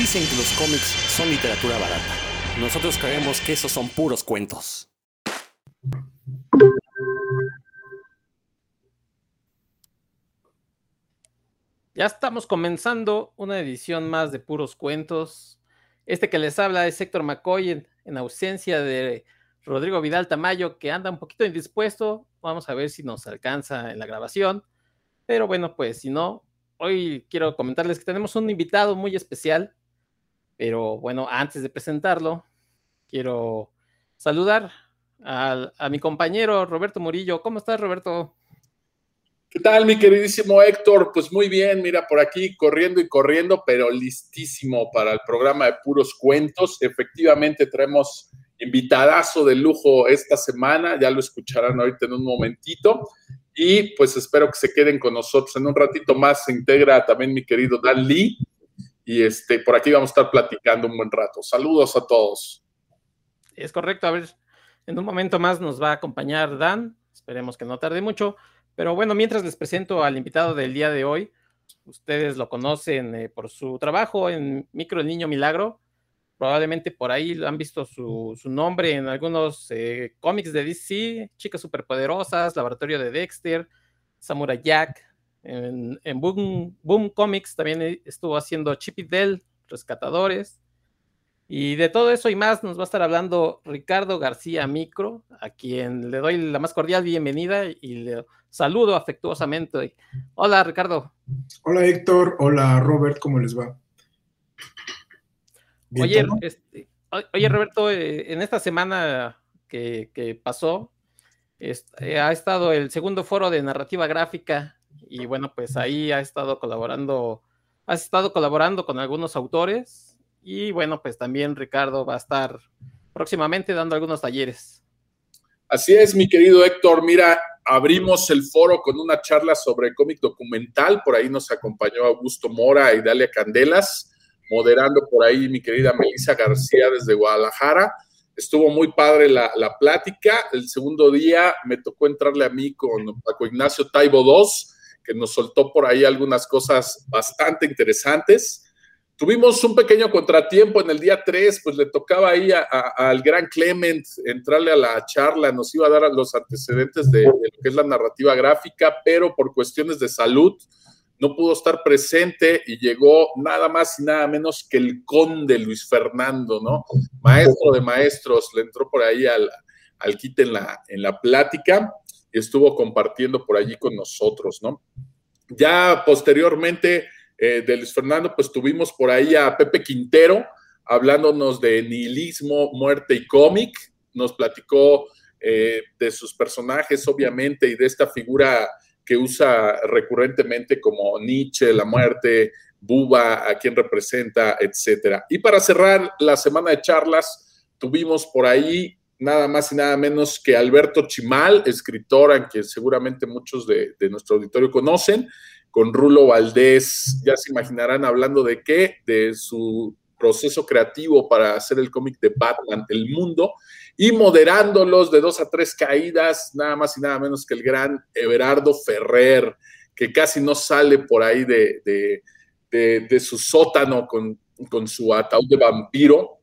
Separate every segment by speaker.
Speaker 1: Dicen que los cómics son literatura barata. Nosotros creemos que esos son puros cuentos.
Speaker 2: Ya estamos comenzando una edición más de puros cuentos. Este que les habla es Héctor McCoy en, ausencia de Rodrigo Vidal Tamayo, que anda un poquito indispuesto. Vamos a ver si nos alcanza en la grabación. Pero bueno, pues si no, hoy quiero comentarles que tenemos un invitado muy especial. Pero bueno, antes de presentarlo, quiero saludar a, a mi compañero Roberto Murillo. ¿Cómo estás, Roberto?
Speaker 3: ¿Qué tal, mi queridísimo Héctor? Pues muy bien, mira, por aquí corriendo y corriendo, pero listísimo para el programa de puros cuentos. Efectivamente, traemos invitadazo de lujo esta semana, ya lo escucharán ahorita en un momentito. Y pues espero que se queden con nosotros. En un ratito más se integra también mi querido Dan Lee. Y este, por aquí vamos a estar platicando un buen rato. Saludos a todos.
Speaker 2: Es correcto, a ver, en un momento más nos va a acompañar Dan. Esperemos que no tarde mucho. Pero bueno, mientras les presento al invitado del día de hoy, ustedes lo conocen eh, por su trabajo en Micro el Niño Milagro. Probablemente por ahí han visto su, nombre en algunos eh, cómics de DC, Chicas Superpoderosas, Laboratorio de Dexter, Samurai Jack. En, Boom, Boom Comics también estuvo haciendo Chip y Dale, Rescatadores. Y de todo eso y más nos va a estar hablando Ricardo García Micro, a quien le doy la más cordial bienvenida y le saludo afectuosamente. Hola Ricardo.
Speaker 4: Hola Héctor, hola Robert, ¿cómo les va?
Speaker 2: Oye, este, oye, Roberto, eh, en esta semana que, pasó, eh, ha estado el segundo foro de narrativa gráfica y bueno, pues ahí ha estado colaborando, has estado colaborando con algunos autores y bueno, pues también Ricardo va a estar próximamente dando algunos talleres.
Speaker 3: Así es, mi querido Héctor. Mira, abrimos el foro con una charla sobre cómic documental. Por ahí nos acompañó Augusto Mora y Dalia Candelas, moderando por ahí mi querida Melissa García desde Guadalajara. Estuvo muy padre la, la plática. El segundo día me tocó entrarle a mí con Paco Ignacio Taibo II, nos soltó por ahí algunas cosas bastante interesantes. Tuvimos un pequeño contratiempo en el día 3, pues le tocaba ahí al gran Clement entrarle a la charla, nos iba a dar los antecedentes de, lo que es la narrativa gráfica, pero por cuestiones de salud no pudo estar presente y llegó nada más y nada menos que el conde Luis Fernando, ¿no? Maestro de maestros, le entró por ahí al, al kit en la, en la plática estuvo compartiendo por allí con nosotros, ¿no? Ya posteriormente eh, de Luis Fernando, pues tuvimos por ahí a Pepe Quintero hablándonos de nihilismo, muerte y cómic. Nos platicó eh, de sus personajes, obviamente, y de esta figura que usa recurrentemente como Nietzsche, la muerte, Buba, a quien representa, etcétera. Y para cerrar la semana de charlas, tuvimos por ahí nada más y nada menos que Alberto Chimal, escritor, a quien seguramente muchos de nuestro auditorio conocen, con Rulo Valdés. Ya se imaginarán hablando de qué, de su proceso creativo para hacer el cómic de Batman, El Mundo, y moderándolos de dos a tres caídas, nada más y nada menos que el gran Everardo Ferrer, que casi no sale por ahí de, de, su sótano con, con su ataúd de vampiro,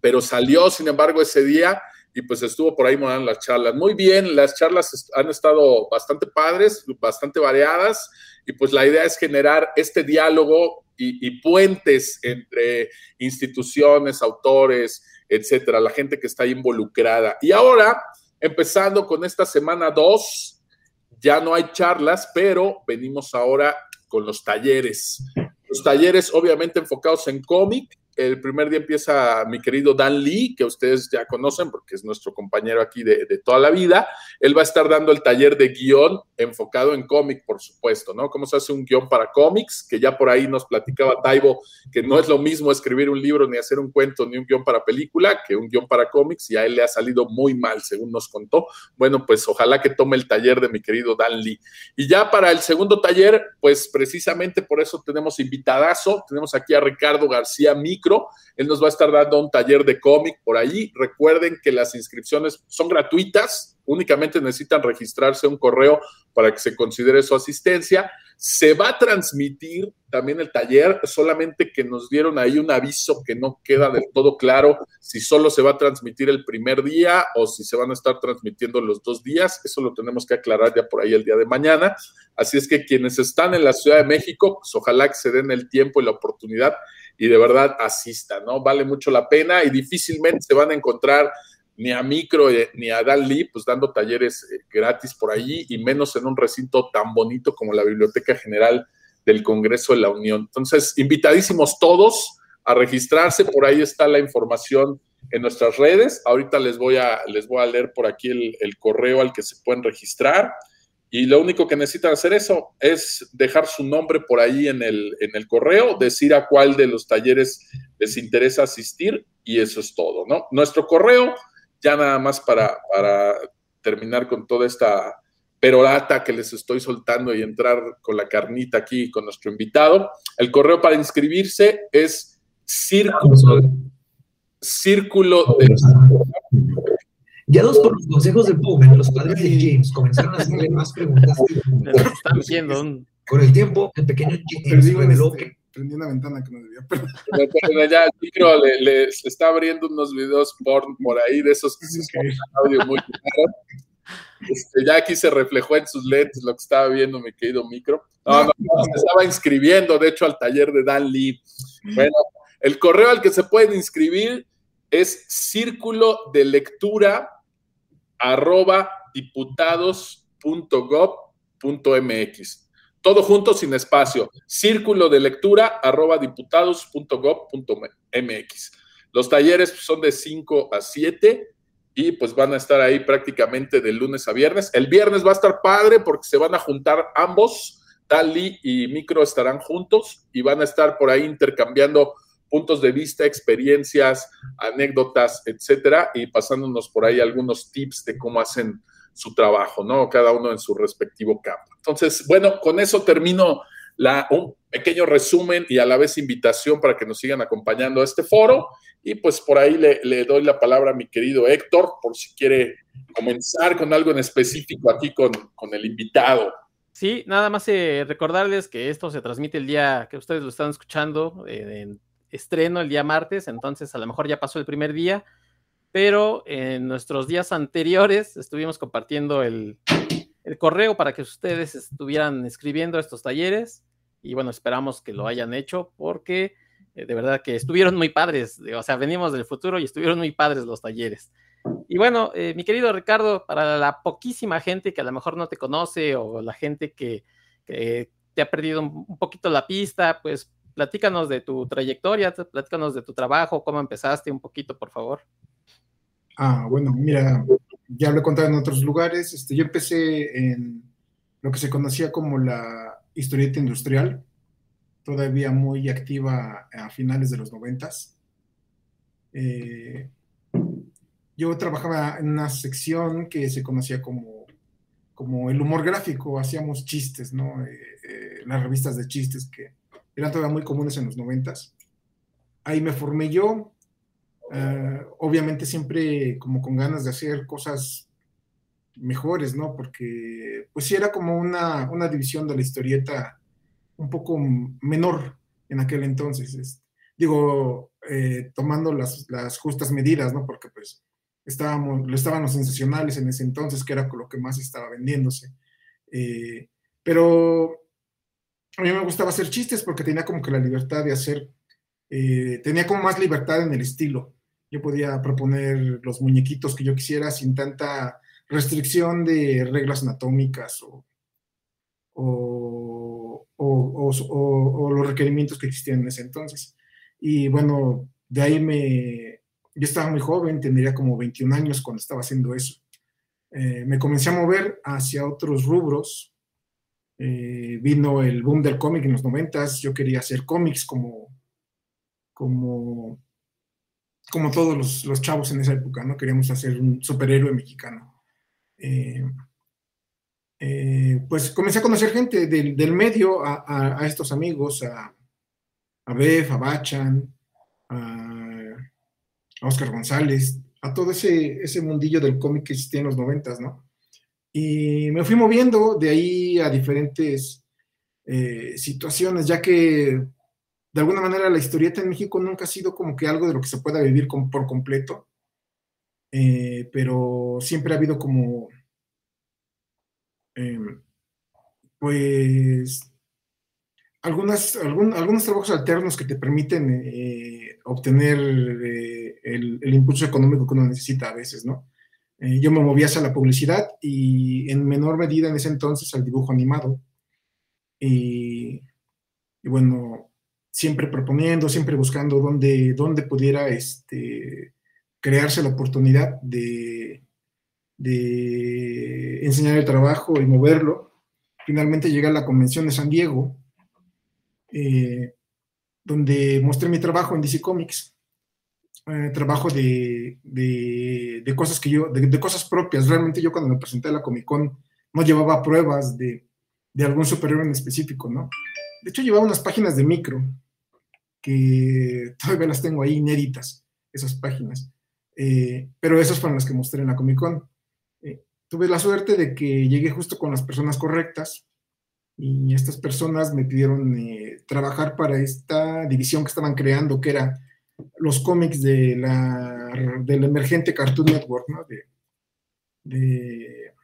Speaker 3: pero salió, sin embargo, ese día y pues estuvo por ahí moderando las charlas. Muy bien, las charlas han estado bastante padres, bastante variadas y pues la idea es generar este diálogo y, puentes entre instituciones, autores, etcétera, la gente que está involucrada. Y ahora, empezando con esta semana 2, ya no hay charlas, pero venimos ahora con los talleres. Los talleres obviamente enfocados en cómic, el primer día empieza mi querido Dan Lee, que ustedes ya conocen porque es nuestro compañero aquí de, toda la vida. Él va a estar dando el taller de guion enfocado en cómic, por supuesto, ¿no? Cómo se hace un guion para cómics, que ya por ahí nos platicaba Taibo, que no es lo mismo escribir un libro, ni hacer un cuento, ni un guion para película, que un guion para cómics, y a él le ha salido muy mal, según nos contó. Bueno, pues ojalá que tome el taller de mi querido Dan Lee. Y ya para el segundo taller, pues precisamente por eso tenemos invitadazo, tenemos aquí a Ricardo García Micro, él nos va a estar dando un taller de cómic por allí. Recuerden que las inscripciones son gratuitas, únicamente necesitan registrarse un correo para que se considere su asistencia. Se va a transmitir también el taller, solamente que nos dieron ahí un aviso que no queda del todo claro si solo se va a transmitir el primer día o si se van a estar transmitiendo los dos días. Eso lo tenemos que aclarar ya por ahí el día de mañana. Así es que quienes están en la Ciudad de México, pues ojalá que se den el tiempo y la oportunidad y de verdad asistan, ¿no? Vale mucho la pena y difícilmente se van a encontrar ni a Micro eh, ni a Dan Lee, pues dando talleres eh, gratis por ahí y menos en un recinto tan bonito como la Biblioteca General del Congreso de la Unión. Entonces, invitadísimos todos a registrarse, por ahí está la información en nuestras redes. Ahorita les voy a, les voy a leer por aquí el correo al que se pueden registrar. Y lo único que necesitan hacer eso es dejar su nombre por ahí en el, en el correo, decir a cuál de los talleres les interesa asistir y eso es todo, ¿no? Nuestro correo ya nada más para, para terminar con toda esta perorata que les estoy soltando y entrar con la carnita aquí con nuestro invitado. El correo para inscribirse es círculo, círculo de...
Speaker 5: Guiados por los consejos de Bowman, los padres de James comenzaron a hacerle más preguntas.
Speaker 2: Están viendo un...
Speaker 5: Con el tiempo, el pequeño James reveló que
Speaker 4: prendí una ventana que no debía. Pero...
Speaker 3: ya el micro le, le, está abriendo unos videos porn por ahí de esos que se escuchan audio muy claro. Este, ya aquí se reflejó en sus lentes lo que estaba viendo mi querido micro. No, no, no, se estaba inscribiendo, de hecho, al taller de Dan Lee. Bueno, el correo al que se pueden inscribir es círculo de lectura arroba diputados.gov.mx. Todo junto sin espacio. Círculo de lectura arroba diputados.gov.mx. Los talleres son de 5 a 7 y pues van a estar ahí prácticamente de lunes a viernes. El viernes va a estar padre porque se van a juntar ambos. Dali y Micro estarán juntos y van a estar por ahí intercambiando puntos de vista, experiencias, anécdotas, etcétera, y pasándonos por ahí algunos tips de cómo hacen su trabajo, ¿no? Cada uno en su respectivo campo. Entonces, bueno, con eso termino un pequeño resumen y a la vez invitación para que nos sigan acompañando a este foro. Y pues por ahí le, le doy la palabra a mi querido Héctor, por si quiere comenzar con algo en específico aquí con, con el invitado.
Speaker 2: Sí, nada más eh, recordarles que esto se transmite el día que ustedes lo están escuchando, eh, en estreno el día martes, entonces a lo mejor ya pasó el primer día, pero en nuestros días anteriores estuvimos compartiendo el, el correo para que ustedes estuvieran escribiendo estos talleres y bueno, esperamos que lo hayan hecho porque eh, de verdad que estuvieron muy padres, o sea, venimos del futuro y estuvieron muy padres los talleres. Y bueno, eh, mi querido Ricardo, para la poquísima gente que a lo mejor no te conoce o la gente que, que te ha perdido un, poquito la pista, pues platícanos de tu trayectoria, platícanos de tu trabajo, cómo empezaste un poquito, por favor.
Speaker 4: Ah, bueno, mira, ya lo he contado en otros lugares. Este, yo empecé en lo que se conocía como la historieta industrial, todavía muy activa a finales de los noventas. Eh, yo trabajaba en una sección que se conocía como, como el humor gráfico, hacíamos chistes, ¿no? Eh, eh, las revistas de chistes que eran todavía muy comunes en los noventas. Ahí me formé yo, uh, obviamente siempre como con ganas de hacer cosas mejores, ¿no? Porque pues sí era como una, una división de la historieta un poco menor en aquel entonces. Es, digo, eh, tomando las, las, justas medidas, ¿no? Porque pues estábamos, lo estaban los sensacionales en ese entonces, que era lo que más estaba vendiéndose. Eh, pero a mí me gustaba hacer chistes porque tenía como que la libertad de hacer, eh, tenía como más libertad en el estilo. Yo podía proponer los muñequitos que yo quisiera sin tanta restricción de reglas anatómicas o, o, los requerimientos que existían en ese entonces. Y bueno, de ahí me, yo estaba muy joven, tendría como 21 años cuando estaba haciendo eso. Eh, me comencé a mover hacia otros rubros, eh, vino el boom del cómic en los noventas, yo quería hacer cómics como, como, como todos los, chavos en esa época, ¿no? Queríamos hacer un superhéroe mexicano. Eh, eh, pues comencé a conocer gente del, medio, a, estos amigos, a, a Bef, a Bachan, a, Oscar González, a todo ese, ese mundillo del cómic que existía en los noventas, ¿no? Y me fui moviendo de ahí a diferentes eh, situaciones, ya que de alguna manera la historieta en México nunca ha sido como que algo de lo que se pueda vivir por completo, eh, pero siempre ha habido como, em, pues, algunas, algunos trabajos alternos que te permiten eh, obtener el, impulso económico que uno necesita a veces, ¿no? Yo me movía hacia la publicidad y en menor medida en ese entonces al dibujo animado. Y, y bueno, siempre proponiendo, siempre buscando dónde, dónde pudiera este, crearse la oportunidad de, de enseñar el trabajo y moverlo. Finalmente llegué a la convención de San Diego, eh, donde mostré mi trabajo en DC Comics. Eh, trabajo de, de, cosas que yo, de, cosas propias. Realmente yo cuando me presenté a la Comic Con no llevaba pruebas de, de algún superhéroe en específico, ¿no? De hecho, llevaba unas páginas de micro que todavía las tengo ahí inéditas, esas páginas. Eh, pero esas fueron las que mostré en la Comic Con. Eh, tuve la suerte de que llegué justo con las personas correctas y estas personas me pidieron eh, trabajar para esta división que estaban creando, que era los cómics de la, del emergente Cartoon Network, ¿no? de, de,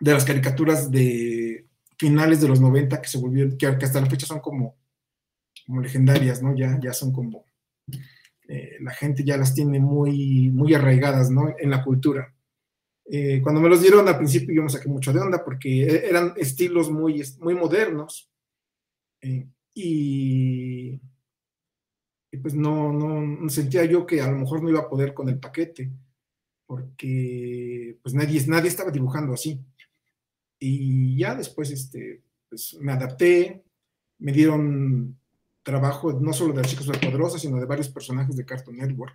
Speaker 4: de las caricaturas de finales de los 90 que se volvieron, que, hasta la fecha son como, como legendarias, ¿no? Ya, ya son como, eh, la gente ya las tiene muy, muy arraigadas, ¿no? En la cultura. Eh, cuando me los dieron al principio yo me saqué mucho de onda porque e, eran estilos muy, muy modernos eh, y, y, pues no, no, sentía yo que a lo mejor no iba a poder con el paquete porque pues nadie, nadie estaba dibujando así. Y ya después, este, pues me adapté, me dieron trabajo no solo de las chicas superpoderosas, sino de varios personajes de Cartoon Network.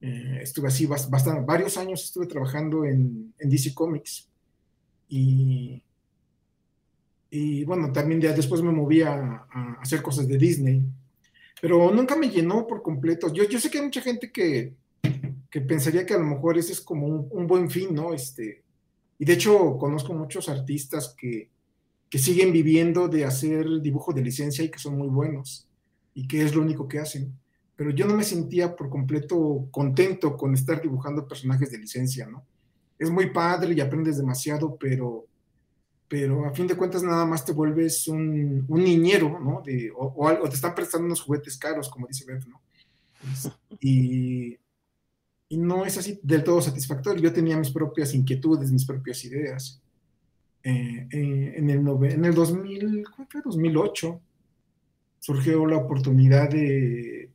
Speaker 4: Eh, estuve así bastante, varios años estuve trabajando en, en DC Comics y, y bueno, también ya después me moví a, hacer cosas de Disney, pero nunca me llenó por completo. Yo, yo sé que hay mucha gente que, que pensaría que a lo mejor ese es como un, un buen fin, ¿no? Este, y de hecho, conozco muchos artistas que, que siguen viviendo de hacer dibujo de licencia y que son muy buenos y que es lo único que hacen. Pero yo no me sentía por completo contento con estar dibujando personajes de licencia, ¿no? Es muy padre y aprendes demasiado, pero, pero a fin de cuentas nada más te vuelves un, un niñero, ¿no? De, o, o, te están prestando unos juguetes caros, como dice Beth, ¿no? Y, y no es así del todo satisfactorio. Yo tenía mis propias inquietudes, mis propias ideas. Eh, eh, en, el en el 2000, fue? 2008 surgió la oportunidad de...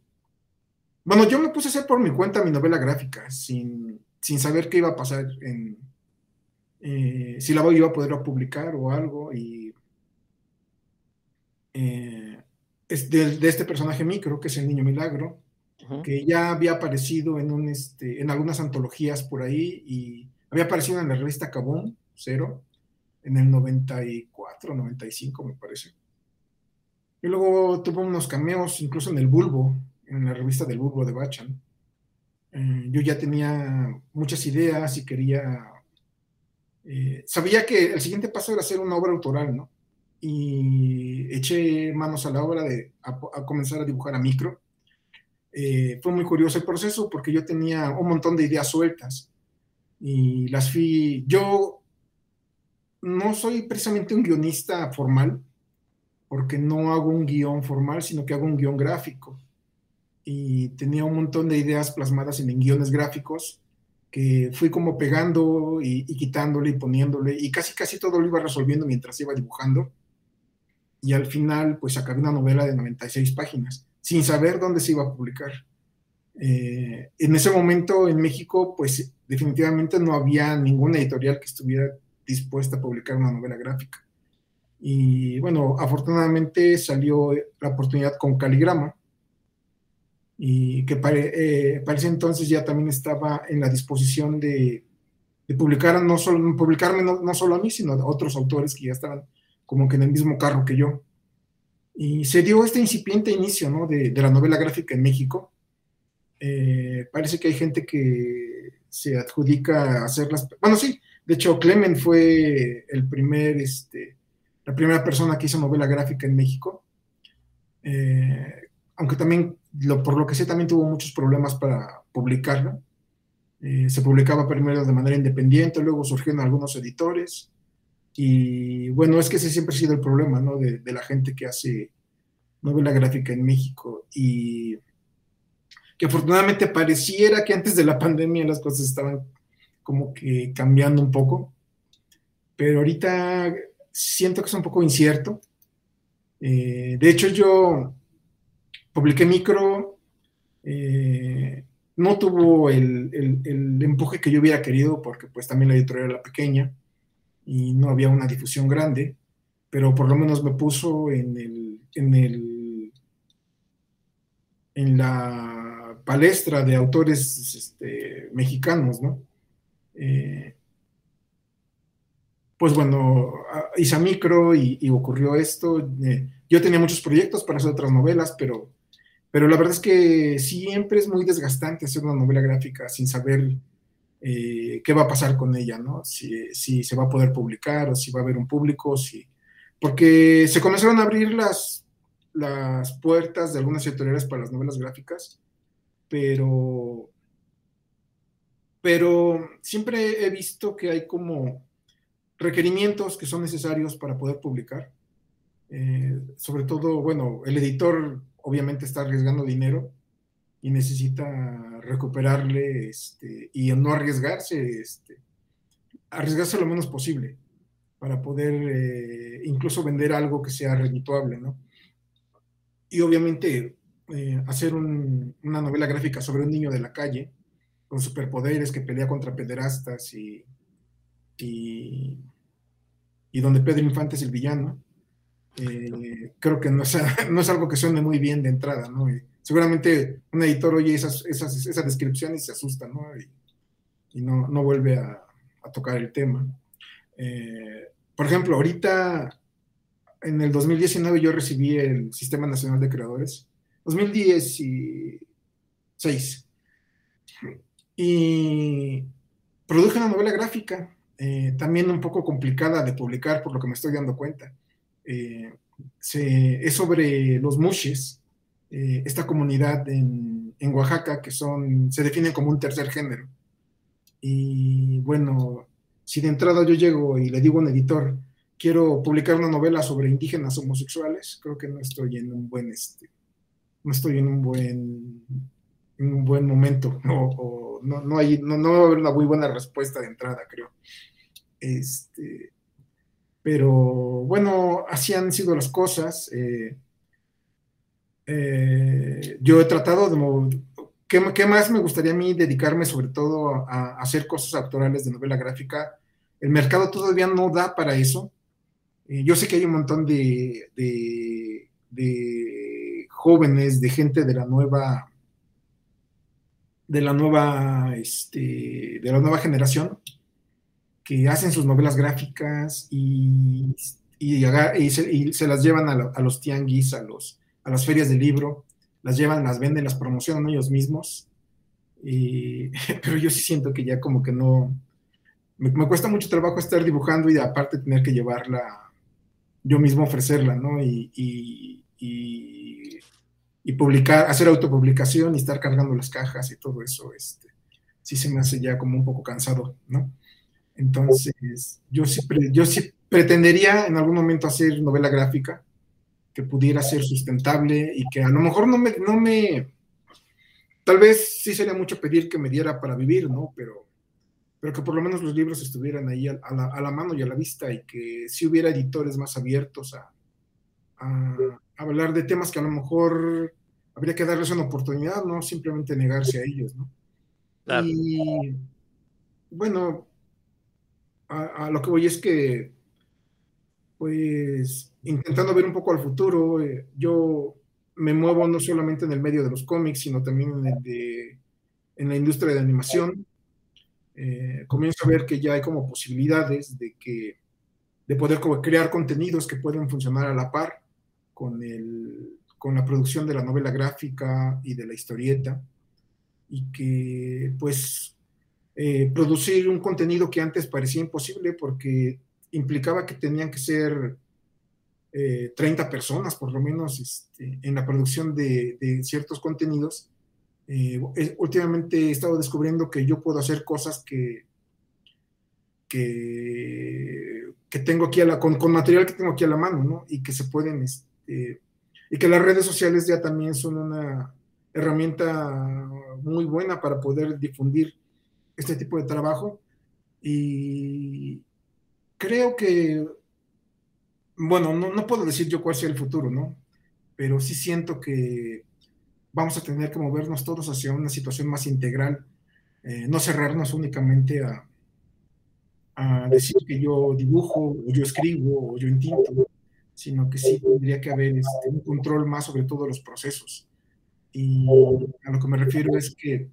Speaker 4: Bueno, yo me puse a hacer por mi cuenta mi novela gráfica, sin, sin saber qué iba a pasar, en, eh, si la iba a poder publicar o algo, y es de, de, este personaje micro, que es el Niño Milagro, que ya había aparecido en, un, este, en algunas antologías por ahí y había aparecido en la revista Cabón, Cero, en el 94, 95 me parece. Y luego tuvo unos cameos incluso en el Bulbo, en la revista del Bulbo de Bachan. Eh, yo ya tenía muchas ideas y quería... Eh, sabía que el siguiente paso era hacer una obra autoral, ¿no? Y eché manos a la obra de a comenzar a dibujar a micro eh, fue muy curioso el proceso porque yo tenía un montón de ideas sueltas y las fui, yo no soy precisamente un guionista formal, porque no hago un guion formal, sino que hago un guion gráfico. Y tenía un montón de ideas plasmadas en, guiones gráficos que fui como pegando y, quitándole y poniéndole, y casi casi todo lo iba resolviendo mientras iba dibujando. Y al final, pues acabé una novela de 96 páginas sin saber dónde se iba a publicar. Eh, en ese momento en México, pues definitivamente no había ninguna editorial que estuviera dispuesta a publicar una novela gráfica. Y bueno, afortunadamente salió la oportunidad con Caligrama, y que eh, parece entonces ya también estaba en la disposición de, de publicar, no solo, publicarme no, no, solo a mí, sino a otros autores que ya estaban como que en el mismo carro que yo. Y se dio este incipiente inicio ¿no? de, de, la novela gráfica en México. Eh, parece que hay gente que se adjudica a hacer las... Bueno, sí, de hecho Clement fue el primer, este, la primera persona que hizo novela gráfica en México. Eh, aunque también, por lo que sé, también tuvo muchos problemas para publicarla. Eh, se publicaba primero de manera independiente, luego surgieron algunos editores. Y bueno, es que ese siempre ha sido el problema, ¿no? De, de la gente que hace novela gráfica en México. Y que afortunadamente pareciera que antes de la pandemia las cosas estaban como que cambiando un poco, pero ahorita siento que es un poco incierto. Eh, de hecho, yo publiqué micro, eh, no tuvo el, empuje que yo hubiera querido porque pues también la editorial era pequeña y no había una difusión grande, pero por lo menos me puso en el, en el en la palestra de autores este, mexicanos, ¿no? Eh, pues bueno, hice micro y, ocurrió esto. Eh, yo tenía muchos proyectos para hacer otras novelas, pero, pero la verdad es que siempre es muy desgastante hacer una novela gráfica sin saber eh, qué va a pasar con ella, ¿no? Si, se va a poder publicar si va a haber un público, si... porque se comenzaron a abrir las, las puertas de algunas editoriales para las novelas gráficas pero, pero siempre he visto que hay como requerimientos que son necesarios para poder publicar. Eh, sobre todo, bueno, el editor obviamente está arriesgando dinero y necesita recuperarle este, y no arriesgarse, este, arriesgarse lo menos posible para poder eh, incluso vender algo que sea redituable, ¿no? Y obviamente eh, hacer una novela gráfica sobre un niño de la calle con superpoderes que pelea contra pederastas y, y, donde Pedro Infante es el villano. Eh, creo que no es, no es, algo que suene muy bien de entrada, ¿no? seguramente un editor oye esas, esas, esa descripción y se asusta. Y, no, no, vuelve a, a, tocar el tema. Eh, por ejemplo, ahorita, en el 2019 yo recibí el Sistema Nacional de Creadores 2016. Y produje una novela gráfica, eh, también un poco complicada de publicar por lo que me estoy dando cuenta. Eh, es sobre los mushes, eh, esta comunidad en, en, Oaxaca que son, se definen como un tercer género. Y bueno, si de entrada yo llego y le digo a un editor, quiero publicar una novela sobre indígenas homosexuales, creo que no estoy en un buen este, no estoy en un buen, en un buen momento, no, no, no, hay, no, no va a haber una muy buena respuesta de entrada, creo. Este, pero bueno, así han sido las cosas. Eh, eh, yo he tratado de... ¿qué, ¿qué, más me gustaría a mí dedicarme sobre todo a, hacer cosas actorales de novela gráfica? El mercado todavía no da para eso. Eh, yo sé que hay un montón de, de, de jóvenes, de gente de la nueva, de la nueva, este, de la nueva generación, que hacen sus novelas gráficas y, y, se, las llevan a, los tianguis, a, los, a las ferias de libro, las llevan, las venden, las promocionan ellos mismos. pero yo sí siento que ya como que no, me, cuesta mucho trabajo estar dibujando y aparte tener que llevarla, yo mismo ofrecerla, ¿no? y, y publicar, hacer autopublicación y estar cargando las cajas y todo eso, este, sí se me hace ya como un poco cansado, ¿no? Entonces, yo sí, yo sí pretendería en algún momento hacer novela gráfica que pudiera ser sustentable y que a lo mejor no me, no me, tal vez sí sería mucho pedir que me diera para vivir, ¿no? Pero, pero que por lo menos los libros estuvieran ahí a, la, a la, mano y a la vista y que sí hubiera editores más abiertos a, a, a hablar de temas que a lo mejor habría que darles una oportunidad, no simplemente negarse a ellos, ¿no? Y bueno, a, lo que voy es que, pues, intentando ver un poco al futuro, eh, yo me muevo no solamente en el medio de los cómics, sino también en, el de, en la industria de animación. Eh, comienzo a ver que ya hay como posibilidades de que de poder crear contenidos que pueden funcionar a la par con el, con la producción de la novela gráfica y de la historieta, y que pues eh, producir un contenido que antes parecía imposible porque implicaba que tenían que ser 30 eh, personas por lo menos este, en la producción de, ciertos contenidos. Eh, últimamente he estado descubriendo que yo puedo hacer cosas que, que, tengo aquí con, material que tengo aquí a la mano, ¿no? Y que se pueden, este, y que las redes sociales ya también son una herramienta muy buena para poder difundir este tipo de trabajo. Y creo que bueno, no, puedo decir yo cuál sea el futuro, ¿no? Pero sí siento que vamos a tener que movernos todos hacia una situación más integral, eh, no cerrarnos únicamente a, decir que yo dibujo, o yo escribo, o yo intinto, sino que sí tendría que haber este, un control más sobre todos los procesos. Y a lo que me refiero es que,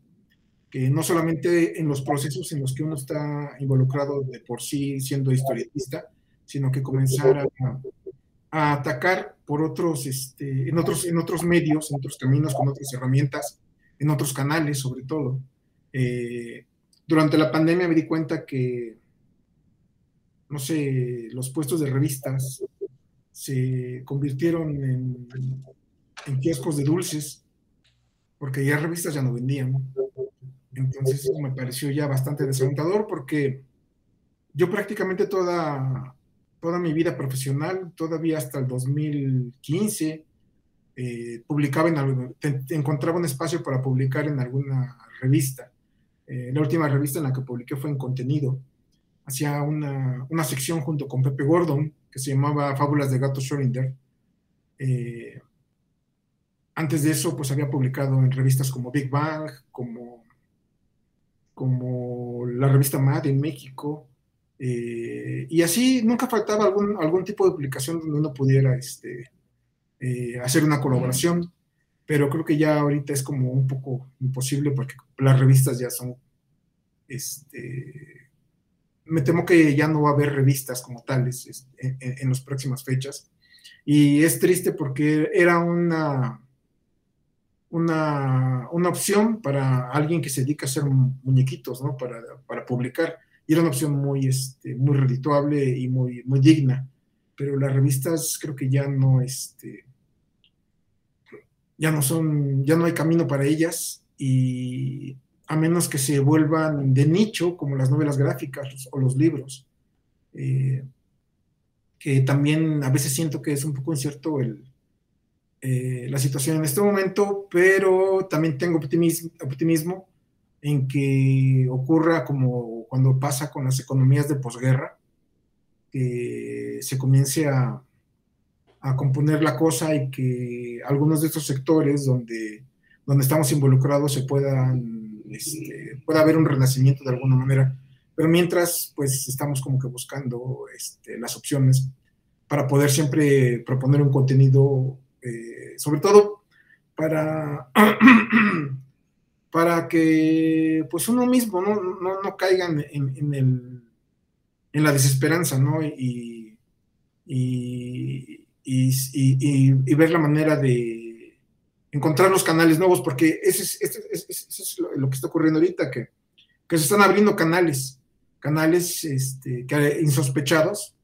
Speaker 4: que no solamente en los procesos en los que uno está involucrado de por sí siendo historietista, sino que comenzar a, atacar por otros, este, en, otros, en otros medios, en otros caminos, con otras herramientas, en otros canales sobre todo. Eh, durante la pandemia me di cuenta que, no sé, los puestos de revistas se convirtieron en, en kioscos de dulces, porque ya revistas ya no vendían. Entonces eso me pareció ya bastante desalentador porque yo prácticamente toda toda mi vida profesional, todavía hasta el 2015, eh, publicaba en encontraba un espacio para publicar en alguna revista. Eh, la última revista en la que publiqué fue en contenido. Hacía una, una, sección junto con Pepe Gordon que se llamaba Fábulas de Gato Schrödinger. Eh, antes de eso, pues había publicado en revistas como Big Bang, como, como la revista Mad en México, eh, y así nunca faltaba algún, algún tipo de publicación donde uno pudiera este, eh, hacer una colaboración, pero creo que ya ahorita es como un poco imposible porque las revistas ya son, este, me temo que ya no va a haber revistas como tales este, en, las próximas fechas. Y es triste porque era una, una, una, opción para alguien que se dedica a hacer muñequitos, ¿no? Para, para publicar y era una opción muy, este, muy redituable y muy, muy digna. Pero las revistas creo que ya no, este, ya no son, ya no hay camino para ellas y a menos que se vuelvan de nicho, como las novelas gráficas o los libros, eh, que también a veces siento que es un poco incierto el, eh, la situación en este momento, pero también tengo optimismo, optimismo en que ocurra como cuando pasa con las economías de posguerra, que se comience a, a, componer la cosa y que algunos de estos sectores donde, donde estamos involucrados se puedan, este, pueda haber un renacimiento de alguna manera. Pero mientras, pues estamos como que buscando este, las opciones para poder siempre proponer un contenido, eh, sobre todo para para que pues uno mismo no, no, no caiga en, en, el, en, la desesperanza, ¿no? Y, y, y, ver la manera de encontrar los canales nuevos, porque ese es, lo que está ocurriendo ahorita, que, que se están abriendo canales, canales este, que, insospechados,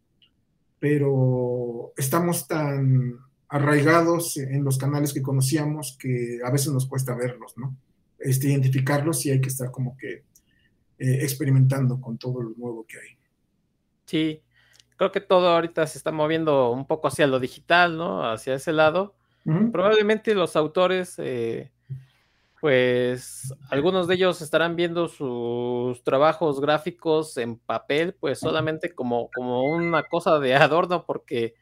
Speaker 4: pero estamos tan arraigados en los canales que conocíamos que a veces nos cuesta verlos, ¿no? este, identificarlos y hay que estar como que eh, experimentando con todo lo nuevo que hay.
Speaker 2: Sí, creo que todo ahorita se está moviendo un poco hacia lo digital, ¿no? Hacia ese lado. Probablemente los autores, eh, pues algunos de ellos estarán viendo sus trabajos gráficos en papel, pues solamente como, como una cosa de adorno, porque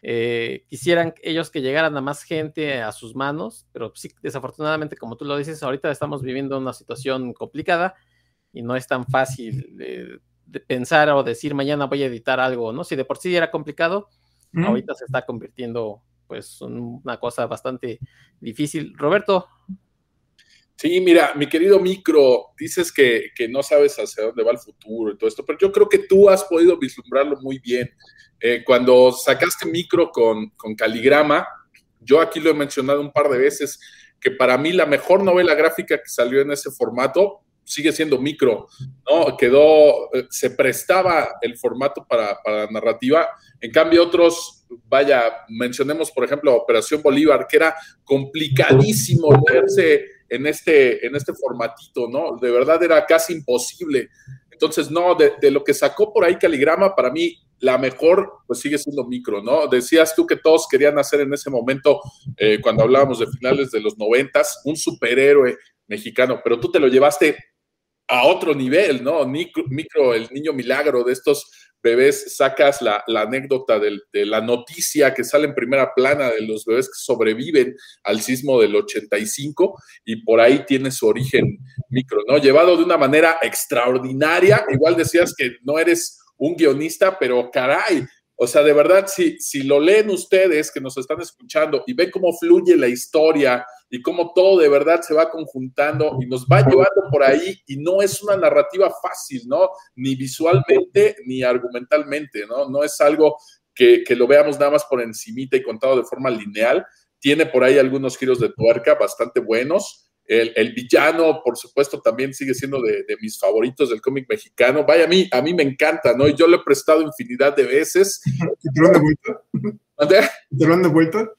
Speaker 2: eh, quisieran ellos que llegaran a más gente a sus manos, pero sí, desafortunadamente, como tú lo dices, ahorita estamos viviendo una situación complicada y no es tan fácil de, pensar o decir mañana voy a editar algo, ¿no? Si de por sí era complicado, ahorita se está convirtiendo pues una cosa bastante difícil. Roberto.
Speaker 3: Sí, mira, mi querido Micro, dices que, que no sabes hacia dónde va el futuro y todo esto, pero yo creo que tú has podido vislumbrarlo muy bien. Eh, cuando sacaste micro con, Caligrama, yo aquí lo he mencionado un par de veces, que para mí la mejor novela gráfica que salió en ese formato sigue siendo micro, ¿no? Quedó, eh, se prestaba el formato para, para la narrativa. En cambio, otros, vaya, mencionemos, por ejemplo, Operación Bolívar, que era complicadísimo leerse en este, en este formatito, ¿no? De verdad era casi imposible. Entonces, no, de, lo que sacó por ahí Caligrama, para mí la mejor, pues sigue siendo micro, ¿no? Decías tú que todos querían hacer en ese momento, eh, cuando hablábamos de finales de los noventas, un superhéroe mexicano, pero tú te lo llevaste a otro nivel, ¿no? Micro, micro el niño milagro de estos bebés, sacas la, la anécdota del, de la noticia que sale en primera plana de los bebés que sobreviven al sismo del 85 y por ahí tiene su origen micro, ¿no? Llevado de una manera extraordinaria, igual decías que no eres un guionista, pero caray, o sea, de verdad, si, si lo leen ustedes que nos están escuchando y ven cómo fluye la historia y cómo todo de verdad se va conjuntando y nos va llevando por ahí y no es una narrativa fácil, ¿no? Ni visualmente ni argumentalmente, ¿no? No es algo que, que lo veamos nada más por encimita y contado de forma lineal. Tiene por ahí algunos giros de tuerca bastante buenos el, el, villano, por supuesto, también sigue siendo de, de mis favoritos del cómic mexicano. Vaya, a mí, a mí me encanta, ¿no? Y yo lo he prestado infinidad de veces.
Speaker 4: ¿Te lo han devuelto? ¿Te lo han devuelto?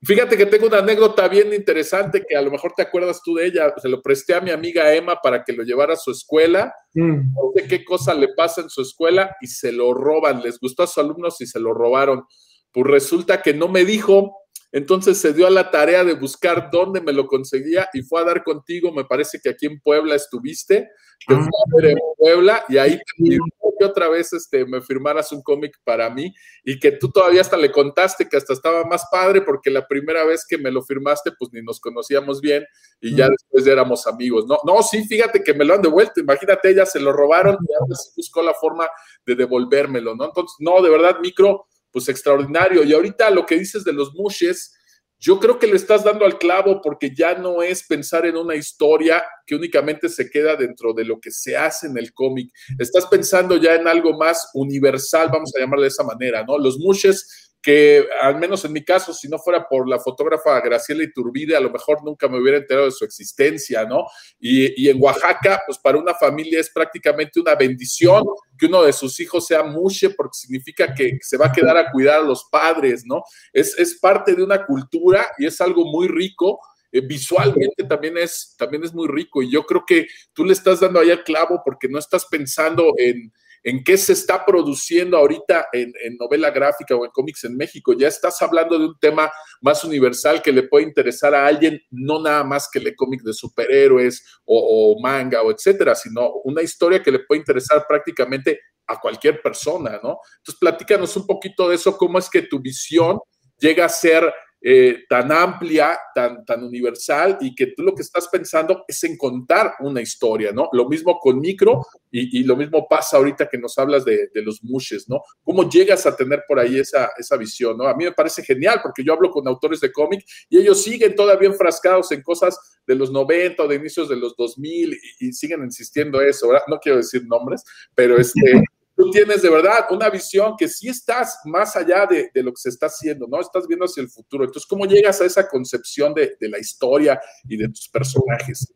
Speaker 3: Fíjate que tengo una anécdota bien interesante que a lo mejor te acuerdas tú de ella. Se lo presté a mi amiga Emma para que lo llevara a su escuela. Mm. No sé qué cosa le pasa en su escuela y se lo roban. Les gustó a sus alumnos y se lo robaron. Pues resulta que no me dijo entonces se dio a la tarea de buscar dónde me lo conseguía y fue a dar contigo, me parece que aquí en Puebla estuviste, que fue a ver en Puebla y ahí te que otra vez este, me firmaras un cómic para mí y que tú todavía hasta le contaste que hasta estaba más padre porque la primera vez que me lo firmaste pues ni nos conocíamos bien y ya después ya éramos amigos. No, no, sí, fíjate que me lo han devuelto, imagínate, ella se lo robaron y ahora buscó la forma de devolvérmelo, ¿no? Entonces, no, de verdad, micro pues extraordinario. Y ahorita lo que dices de los mushes, yo creo que le estás dando al clavo porque ya no es pensar en una historia que únicamente se queda dentro de lo que se hace en el cómic. Estás pensando ya en algo más universal, vamos a llamarle de esa manera, ¿no? Los mushes que al menos en mi caso, si no fuera por la fotógrafa Graciela Iturbide, a lo mejor nunca me hubiera enterado de su existencia, ¿no? Y, y, en Oaxaca, pues para una familia es prácticamente una bendición que uno de sus hijos sea mushe, porque significa que se va a quedar a cuidar a los padres, ¿no? Es, es parte de una cultura y es algo muy rico. Eh, visualmente también es, también es muy rico y yo creo que tú le estás dando ahí el clavo porque no estás pensando en, en qué se está produciendo ahorita en, en, novela gráfica o en cómics en México. Ya estás hablando de un tema más universal que le puede interesar a alguien, no nada más que le cómic de superhéroes o, o, manga o etcétera, sino una historia que le puede interesar prácticamente a cualquier persona, ¿no? Entonces, platícanos un poquito de eso, cómo es que tu visión llega a ser eh, tan amplia, tan, tan universal y que tú lo que estás pensando es en contar una historia, ¿no? Lo mismo con micro y, lo mismo pasa ahorita que nos hablas de, de, los mushes, ¿no? ¿Cómo llegas a tener por ahí esa, esa visión, ¿no? A mí me parece genial porque yo hablo con autores de cómic y ellos siguen todavía enfrascados en cosas de los 90 o de inicios de los 2000 y, y siguen insistiendo eso, ¿verdad? No quiero decir nombres, pero este tú tienes de verdad una visión que sí estás más allá de, lo que se está haciendo, ¿no? Estás viendo hacia el futuro. Entonces, ¿cómo llegas a esa concepción de, la historia y de tus personajes?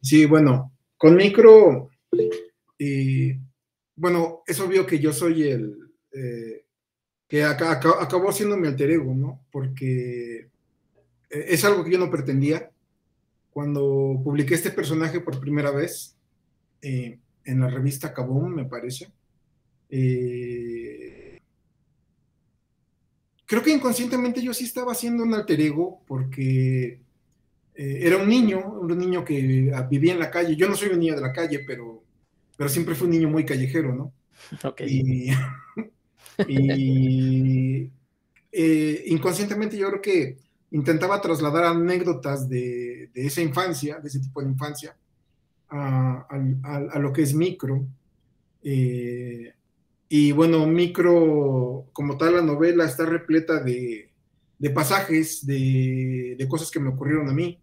Speaker 4: Sí, bueno, con micro, y bueno, es obvio que yo soy el eh, que acá, acá, acabó siendo mi alter ego, ¿no? Porque es algo que yo no pretendía. Cuando publiqué este personaje por primera vez eh, en la revista Kaboom, me parece, eh, creo que inconscientemente yo sí estaba haciendo un alter ego porque eh, era un niño, un niño que vivía en la calle. Yo no soy un niño de la calle, pero, pero siempre fui un niño muy callejero, ¿no?
Speaker 2: Okay.
Speaker 4: Y, y eh, inconscientemente yo creo que intentaba trasladar anécdotas de, de, esa infancia, de ese tipo de infancia, a, a, a lo que es micro. Eh, y bueno, micro, como tal, la novela está repleta de, de pasajes, de, de, cosas que me ocurrieron a mí.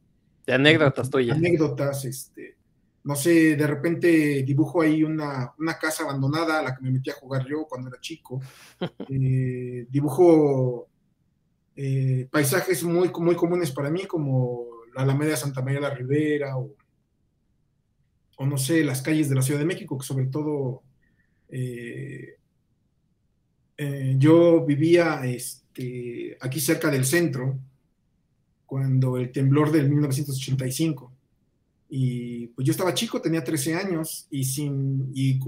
Speaker 2: De anécdotas tuyas.
Speaker 4: Anécdotas, este, no sé, de repente dibujo ahí una, una, casa abandonada a la que me metí a jugar yo cuando era chico. eh, dibujo eh, paisajes muy, muy comunes para mí, como la Alameda Santa María de la Ribera o o no sé, las calles de la Ciudad de México, que sobre todo eh, eh, yo vivía este, aquí cerca del centro cuando el temblor del 1985. Y pues yo estaba chico, tenía 13 años y sin, y,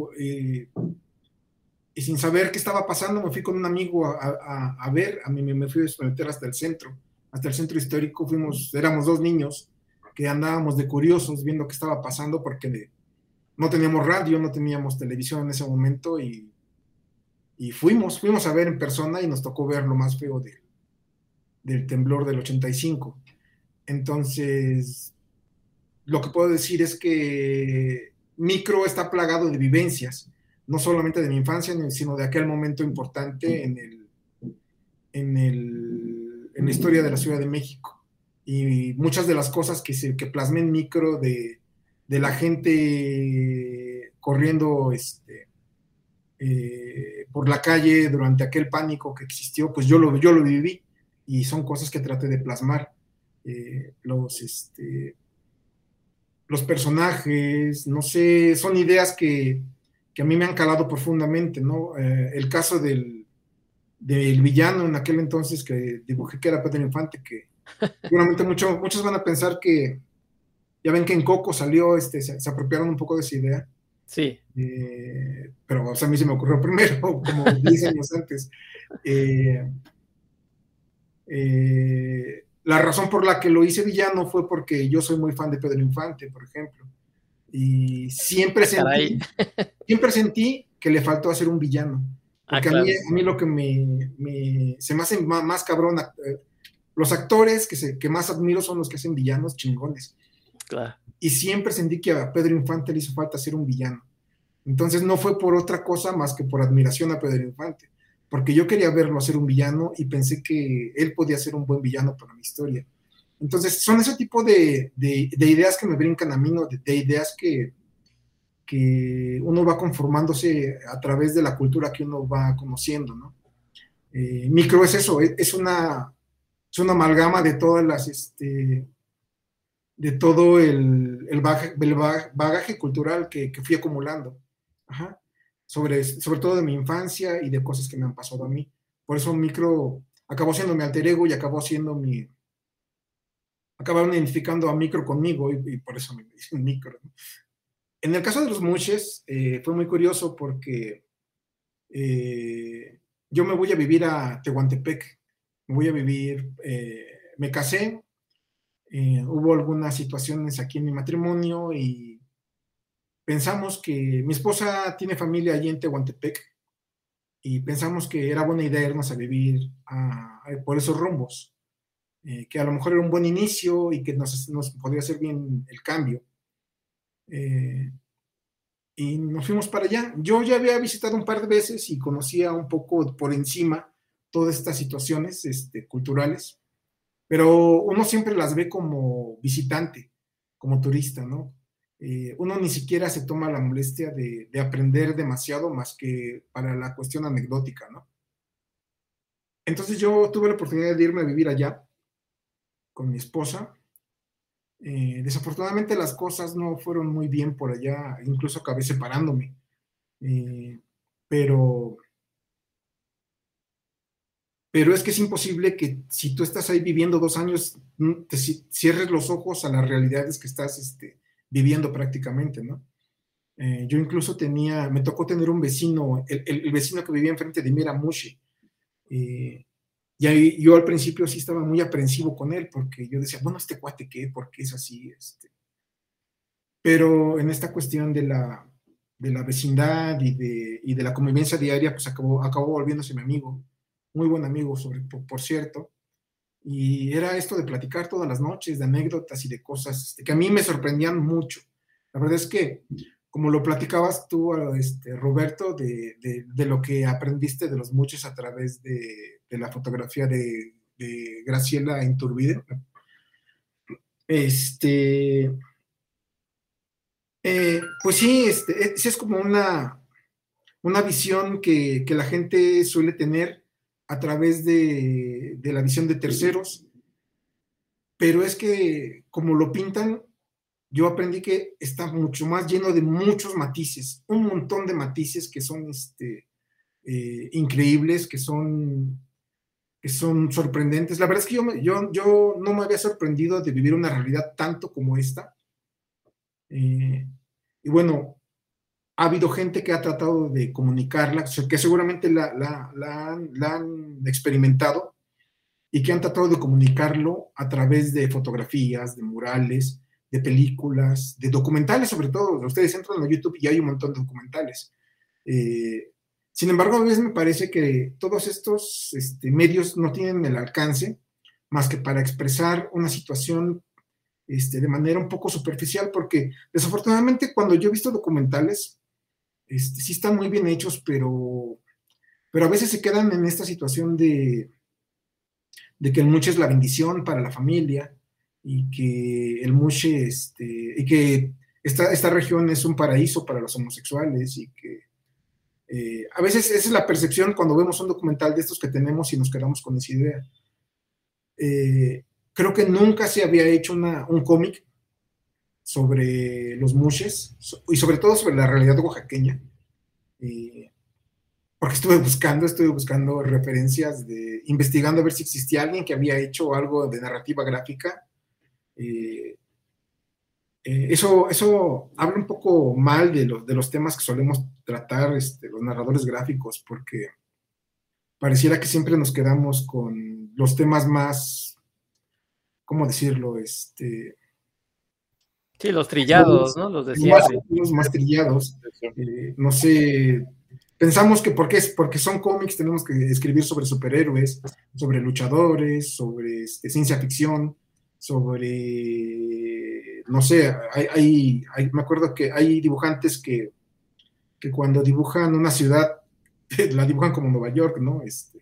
Speaker 4: sin saber qué estaba pasando me fui con un amigo a, ver, a mí me fui a meter hasta el centro, hasta el centro histórico, fuimos, éramos dos niños que andábamos de curiosos viendo qué estaba pasando porque no teníamos radio, no teníamos televisión en ese momento y, y fuimos, fuimos a ver en persona y nos tocó ver lo más feo de, del temblor del 85. Entonces, lo que puedo decir es que Micro está plagado de vivencias, no solamente de mi infancia, sino de aquel momento importante en, el, en, el, en la historia de la Ciudad de México. Y muchas de las cosas que, se, que plasmé en Micro de, de la gente corriendo este, eh, por la calle durante aquel pánico que existió, pues yo lo, yo lo viví y son cosas que traté de plasmar. Eh, los, este, los personajes, no sé, son ideas que, a mí me han calado profundamente, ¿no? Eh, el caso del, del, villano en aquel entonces que dibujé que era Pedro Infante, que seguramente mucho, muchos van a pensar que, ya ven que en Coco salió, este, se, apropiaron un poco de esa idea.
Speaker 2: Sí.
Speaker 4: Eh, pero a mí se me ocurrió primero, como 10 años antes. Eh, eh, la razón por la que lo hice villano fue porque yo soy muy fan de Pedro Infante, por ejemplo. Y siempre sentí, siempre sentí que le faltó hacer un villano. Ah, porque a, mí, lo que me, se me hace más, cabrón, eh, los actores que, se, que más admiro son los que hacen villanos chingones. Y siempre sentí que a Pedro Infante le hizo falta ser un villano. Entonces no fue por otra cosa más que por admiración a Pedro Infante porque yo quería verlo hacer un villano y pensé que él podía ser un buen villano para mi historia. Entonces, son ese tipo de, ideas que me brincan a mí, ¿no? de, ideas que, que uno va conformándose a través de la cultura que uno va conociendo. ¿no? Eh, micro es eso, es una, es una amalgama de todas las, este, de todo el, el, bagaje, cultural que, que fui acumulando. Ajá sobre, sobre todo de mi infancia y de cosas que me han pasado a mí. Por eso Micro acabó siendo mi alter ego y acabó siendo mi... Acabaron identificando a Micro conmigo y, por eso me dicen Micro. En el caso de los Muches eh, fue muy curioso porque eh, yo me voy a vivir a Tehuantepec, me voy a vivir, eh, me casé, hubo algunas situaciones aquí en mi matrimonio y pensamos que mi esposa tiene familia allí en Tehuantepec y pensamos que era buena idea irnos a vivir por esos rumbos, eh, que a lo mejor era un buen inicio y que nos, podría hacer bien el cambio. Eh, y nos fuimos para allá. Yo ya había visitado un par de veces y conocía un poco por encima todas estas situaciones este, culturales, pero uno siempre las ve como visitante, como turista, ¿no? Eh, uno ni siquiera se toma la molestia de, aprender demasiado más que para la cuestión anecdótica, ¿no? Entonces yo tuve la oportunidad de irme a vivir allá con mi esposa. Eh, desafortunadamente las cosas no fueron muy bien por allá, incluso acabé separándome. Eh, pero, pero es que es imposible que si tú estás ahí viviendo dos años, mm, te cierres los ojos a las realidades que estás este, viviendo prácticamente, ¿no? Eh, yo incluso tenía, me tocó tener un vecino, el, vecino que vivía enfrente de mí era Mushi. Eh, y ahí, yo al principio sí estaba muy aprensivo con él, porque yo decía, bueno, este cuate qué, ¿por qué es así? Este. Pero en esta cuestión de la, de la vecindad y de, y de la convivencia diaria, pues acabó, acabó volviéndose mi amigo, muy buen amigo, por cierto. Y era esto de platicar todas las noches, de anécdotas y de cosas este, que a mí me sorprendían mucho. La verdad es que, como lo platicabas tú, este, Roberto, de, de, lo que aprendiste de los muchos a través de, de la fotografía de, Graciela Inturbide, este, eh, pues sí, este, es, es como una, una visión que, que la gente suele tener a través de, la visión de terceros, pero es que como lo pintan, yo aprendí que está mucho más lleno de muchos matices, un montón de matices que son este, eh, increíbles, que son, que son sorprendentes. La verdad es que yo, yo, yo no me había sorprendido de vivir una realidad tanto como esta. Eh, y bueno, ha habido gente que ha tratado de comunicarla, que seguramente la, la, han, experimentado y que han tratado de comunicarlo a través de fotografías, de murales, de películas, de documentales sobre todo. Ustedes entran a YouTube y hay un montón de documentales. Eh, sin embargo, a veces me parece que todos estos este, medios no tienen el alcance más que para expresar una situación este, de manera un poco superficial, porque desafortunadamente cuando yo he visto documentales, este, sí están muy bien hechos, pero, pero a veces se quedan en esta situación de, de que el mucho es la bendición para la familia y que el muche, este, y que esta, esta región es un paraíso para los homosexuales y que eh, a veces esa es la percepción cuando vemos un documental de estos que tenemos y nos quedamos con esa idea. Eh, creo que nunca se había hecho una, un cómic sobre los mushes y sobre todo sobre la realidad oaxaqueña. porque estuve buscando, estuve buscando referencias de, investigando a ver si existía alguien que había hecho algo de narrativa gráfica. Eh, eh, eso, eso habla un poco mal de, los de los temas que solemos tratar este, los narradores gráficos, porque pareciera que siempre nos quedamos con los temas más, ¿cómo decirlo? Este,
Speaker 2: Sí, los trillados, ¿no? Los de
Speaker 4: Los más trillados. Eh, no sé, pensamos que porque, es, porque son cómics tenemos que escribir sobre superhéroes, sobre luchadores, sobre este, ciencia ficción, sobre, no sé, hay, hay, me acuerdo que hay dibujantes que, que cuando dibujan una ciudad, la dibujan como Nueva York, ¿no? Este,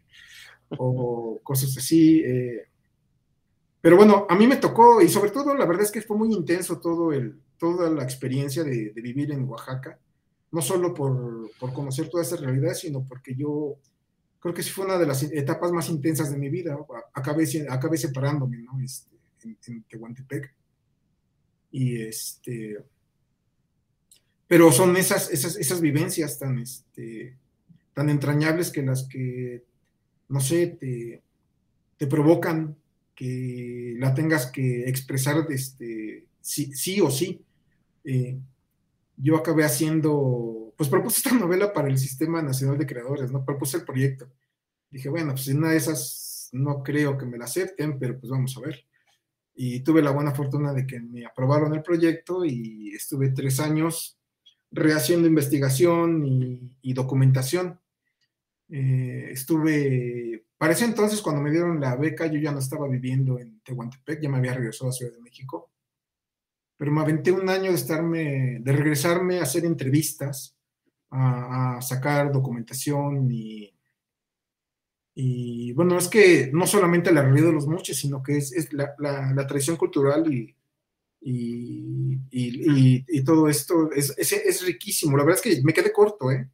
Speaker 4: o cosas así. Eh, pero bueno, a mí me tocó, y sobre todo la verdad es que fue muy intenso todo el, toda la experiencia de, vivir en Oaxaca, no solo por, conocer toda esa realidad, sino porque yo creo que sí fue una de las etapas más intensas de mi vida. Acabé, acabé separándome, ¿no? Este, en, Tehuantepec. Y este. Pero son esas, esas, esas vivencias tan, este, tan entrañables que las que, no sé, te, te provocan que la tengas que expresar este, sí, sí o sí. Eh, yo acabé haciendo, pues propuse esta novela para el Sistema Nacional de Creadores, ¿no? Propuse el proyecto. Dije, bueno, pues en una de esas no creo que me la acepten, pero pues vamos a ver. Y tuve la buena fortuna de que me aprobaron el proyecto y estuve tres años rehaciendo investigación y, documentación. Eh, estuve para ese entonces, cuando me dieron la beca, yo ya no estaba viviendo en Tehuantepec, ya me había regresado a Ciudad de México. Pero me aventé un año de estarme, de regresarme a hacer entrevistas, a, sacar documentación y, y bueno, es que no solamente la realidad de los moches, sino que es, la, tradición cultural y, y, todo esto es, es, riquísimo. La verdad es que me quedé corto, ¿eh?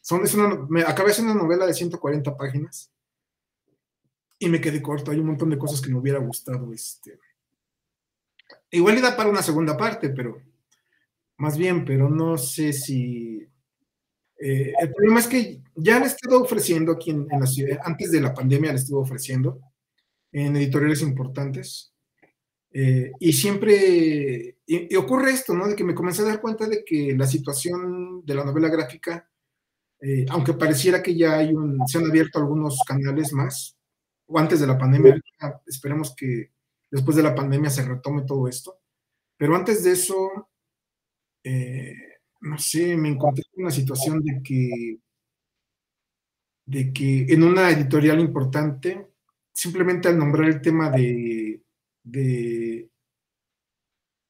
Speaker 4: Son, es una, me, acabé haciendo una novela de 140 páginas y me quedé corto. Hay un montón de cosas que me hubiera gustado. Este. Igual da para una segunda parte, pero más bien, pero no sé si. Eh, el problema es que ya le estuve ofreciendo aquí en, la ciudad, antes de la pandemia le estuve ofreciendo en editoriales importantes. Eh, y siempre, y, ocurre esto, ¿no? De que me comencé a dar cuenta de que la situación de la novela gráfica, eh, aunque pareciera que ya hay un, se han abierto algunos canales más, o antes de la pandemia. Esperemos que después de la pandemia se retome todo esto. Pero antes de eso, eh, no sé, me encontré en una situación de que, de que en una editorial importante, simplemente al nombrar el tema de, de,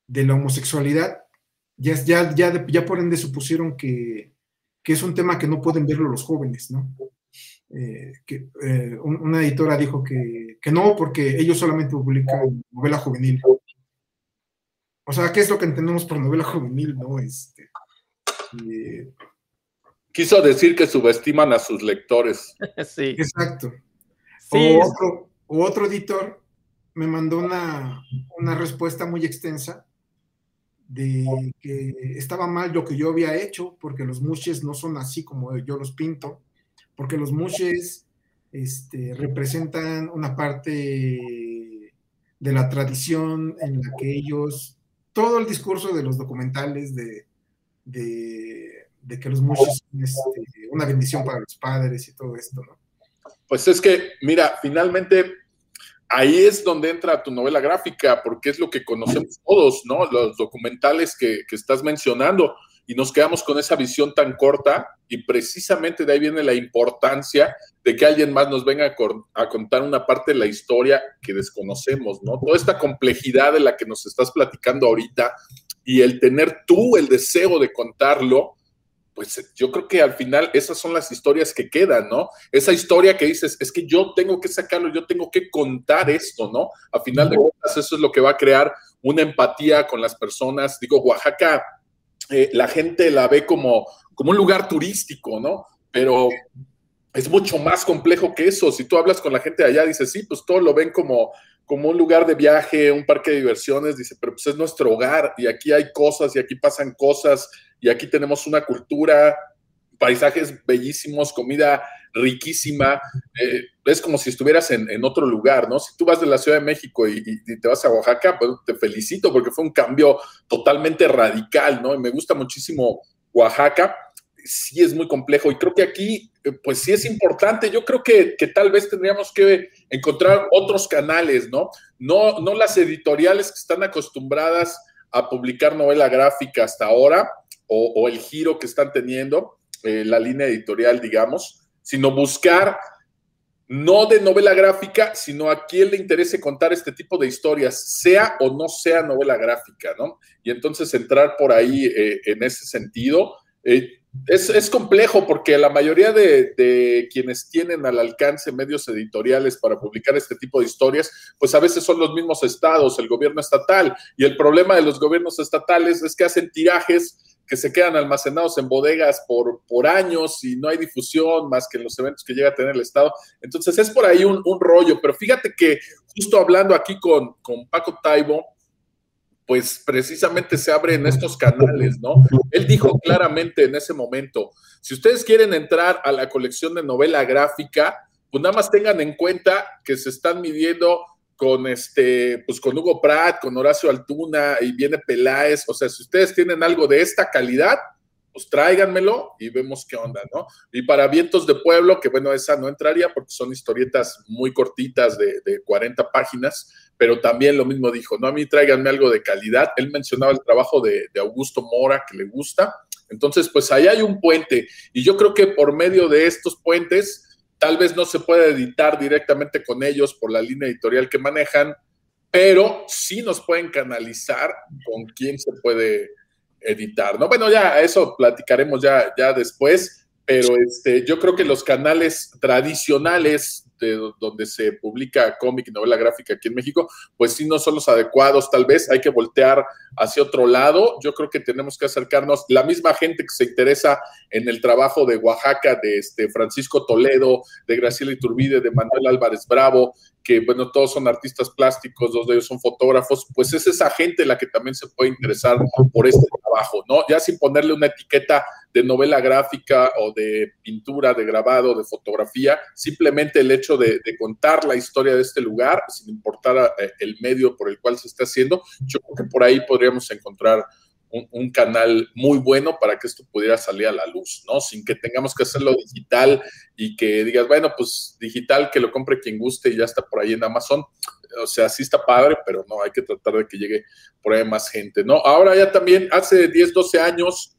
Speaker 4: de la homosexualidad, ya, ya, ya, ya por ende supusieron que, que es un tema que no pueden verlo los jóvenes, ¿no? Eh, que eh, una editora dijo que, no, porque ellos solamente publican novela juvenil. O sea, ¿qué es lo que entendemos por novela juvenil? No, este,
Speaker 3: eh, Quiso decir que subestiman a sus lectores.
Speaker 4: sí. Exacto. O, otro, otro editor me mandó una, una respuesta muy extensa de que estaba mal lo que yo había hecho, porque los mushes no son así como yo los pinto, porque los mushes este, representan una parte de la tradición en la que ellos, todo el discurso de los documentales de, de, que los mushes son este, una bendición para los padres y todo esto, ¿no?
Speaker 3: Pues es que, mira, finalmente ahí es donde entra tu novela gráfica, porque es lo que conocemos todos, ¿no? Los documentales que, estás mencionando, y nos quedamos con esa visión tan corta, y precisamente de ahí viene la importancia de que alguien más nos venga a, contar una parte de la historia que desconocemos, ¿no? Toda esta complejidad de la que nos estás platicando ahorita y el tener tú el deseo de contarlo, pues yo creo que al final esas son las historias que quedan, ¿no? Esa historia que dices, es que yo tengo que sacarlo, yo tengo que contar esto, ¿no? A final de cuentas, eso es lo que va a crear una empatía con las personas. Digo, Oaxaca, eh, la gente la ve como, como un lugar turístico, ¿no? Pero es mucho más complejo que eso. Si tú hablas con la gente de allá, dices, sí, pues todo lo ven como, como un lugar de viaje, un parque de diversiones, dice, pero pues es nuestro hogar y aquí hay cosas y aquí pasan cosas y aquí tenemos una cultura, paisajes bellísimos, comida riquísima. Eh, es como si estuvieras en, otro lugar, ¿no? Si tú vas de la Ciudad de México y, te vas a Oaxaca, pues te felicito porque fue un cambio totalmente radical, ¿no? Y me gusta muchísimo Oaxaca. Sí es muy complejo y creo que aquí, eh, pues sí es importante. Yo creo que, que tal vez tendríamos que encontrar otros canales, ¿no? No, no las editoriales que están acostumbradas a publicar novela gráfica hasta ahora, o, el giro que están teniendo, eh, la línea editorial, digamos, sino buscar no de novela gráfica, sino a quien le interese contar este tipo de historias, sea o no sea novela gráfica, ¿no? Y entonces entrar por ahí eh, en ese sentido. Eh, es, complejo porque la mayoría de, de, quienes tienen al alcance medios editoriales para publicar este tipo de historias, pues a veces son los mismos estados, el gobierno estatal. Y el problema de los gobiernos estatales es que hacen tirajes que se quedan almacenados en bodegas por, por años y no hay difusión más que en los eventos que llega a tener el Estado. Entonces es por ahí un, rollo, pero fíjate que justo hablando aquí con, con Paco Taibo, pues precisamente se abren estos canales, ¿no? Él dijo claramente en ese momento, si ustedes quieren entrar a la colección de novela gráfica, pues nada más tengan en cuenta que se están midiendo con este, pues con Hugo Pratt, con Horacio Altuna y viene Peláez. O sea, si ustedes tienen algo de esta calidad, pues tráiganmelo y vemos qué onda, ¿no? Y para Vientos de Pueblo, que bueno, esa no entraría porque son historietas muy cortitas de, de 40 páginas, pero también lo mismo dijo, no, a mí tráiganme algo de calidad. Él mencionaba el trabajo de, de Augusto Mora, que le gusta. Entonces, pues ahí hay un puente y yo creo que por medio de estos puentes, Tal vez no se pueda editar directamente con ellos por la línea editorial que manejan, pero sí nos pueden canalizar con quién se puede editar, ¿no? Bueno, ya eso platicaremos ya, ya después, pero este, yo creo que los canales tradicionales de donde se publica cómic y novela gráfica aquí en México, pues sí no son los adecuados, tal vez hay que voltear hacia otro lado. Yo creo que tenemos que acercarnos, la misma gente que se interesa en el trabajo de Oaxaca, de este Francisco Toledo, de Graciela Iturbide, de Manuel Álvarez Bravo, que bueno, todos son artistas plásticos, dos de ellos son fotógrafos, pues es esa gente la que también se puede interesar por este trabajo, ¿no? Ya sin ponerle una etiqueta de novela gráfica o de pintura, de grabado, de fotografía, simplemente el hecho de, contar la historia de este lugar, sin importar eh, el medio por el cual se está haciendo, yo creo que por ahí podríamos encontrar un, canal muy bueno para que esto pudiera salir a la luz, ¿no? Sin que tengamos que hacerlo digital y que digas, bueno, pues digital, que lo compre quien guste y ya está por ahí en Amazon. O sea, sí está padre, pero no, hay que tratar de que llegue por ahí más gente, ¿no? Ahora ya también, hace 10, 12 años,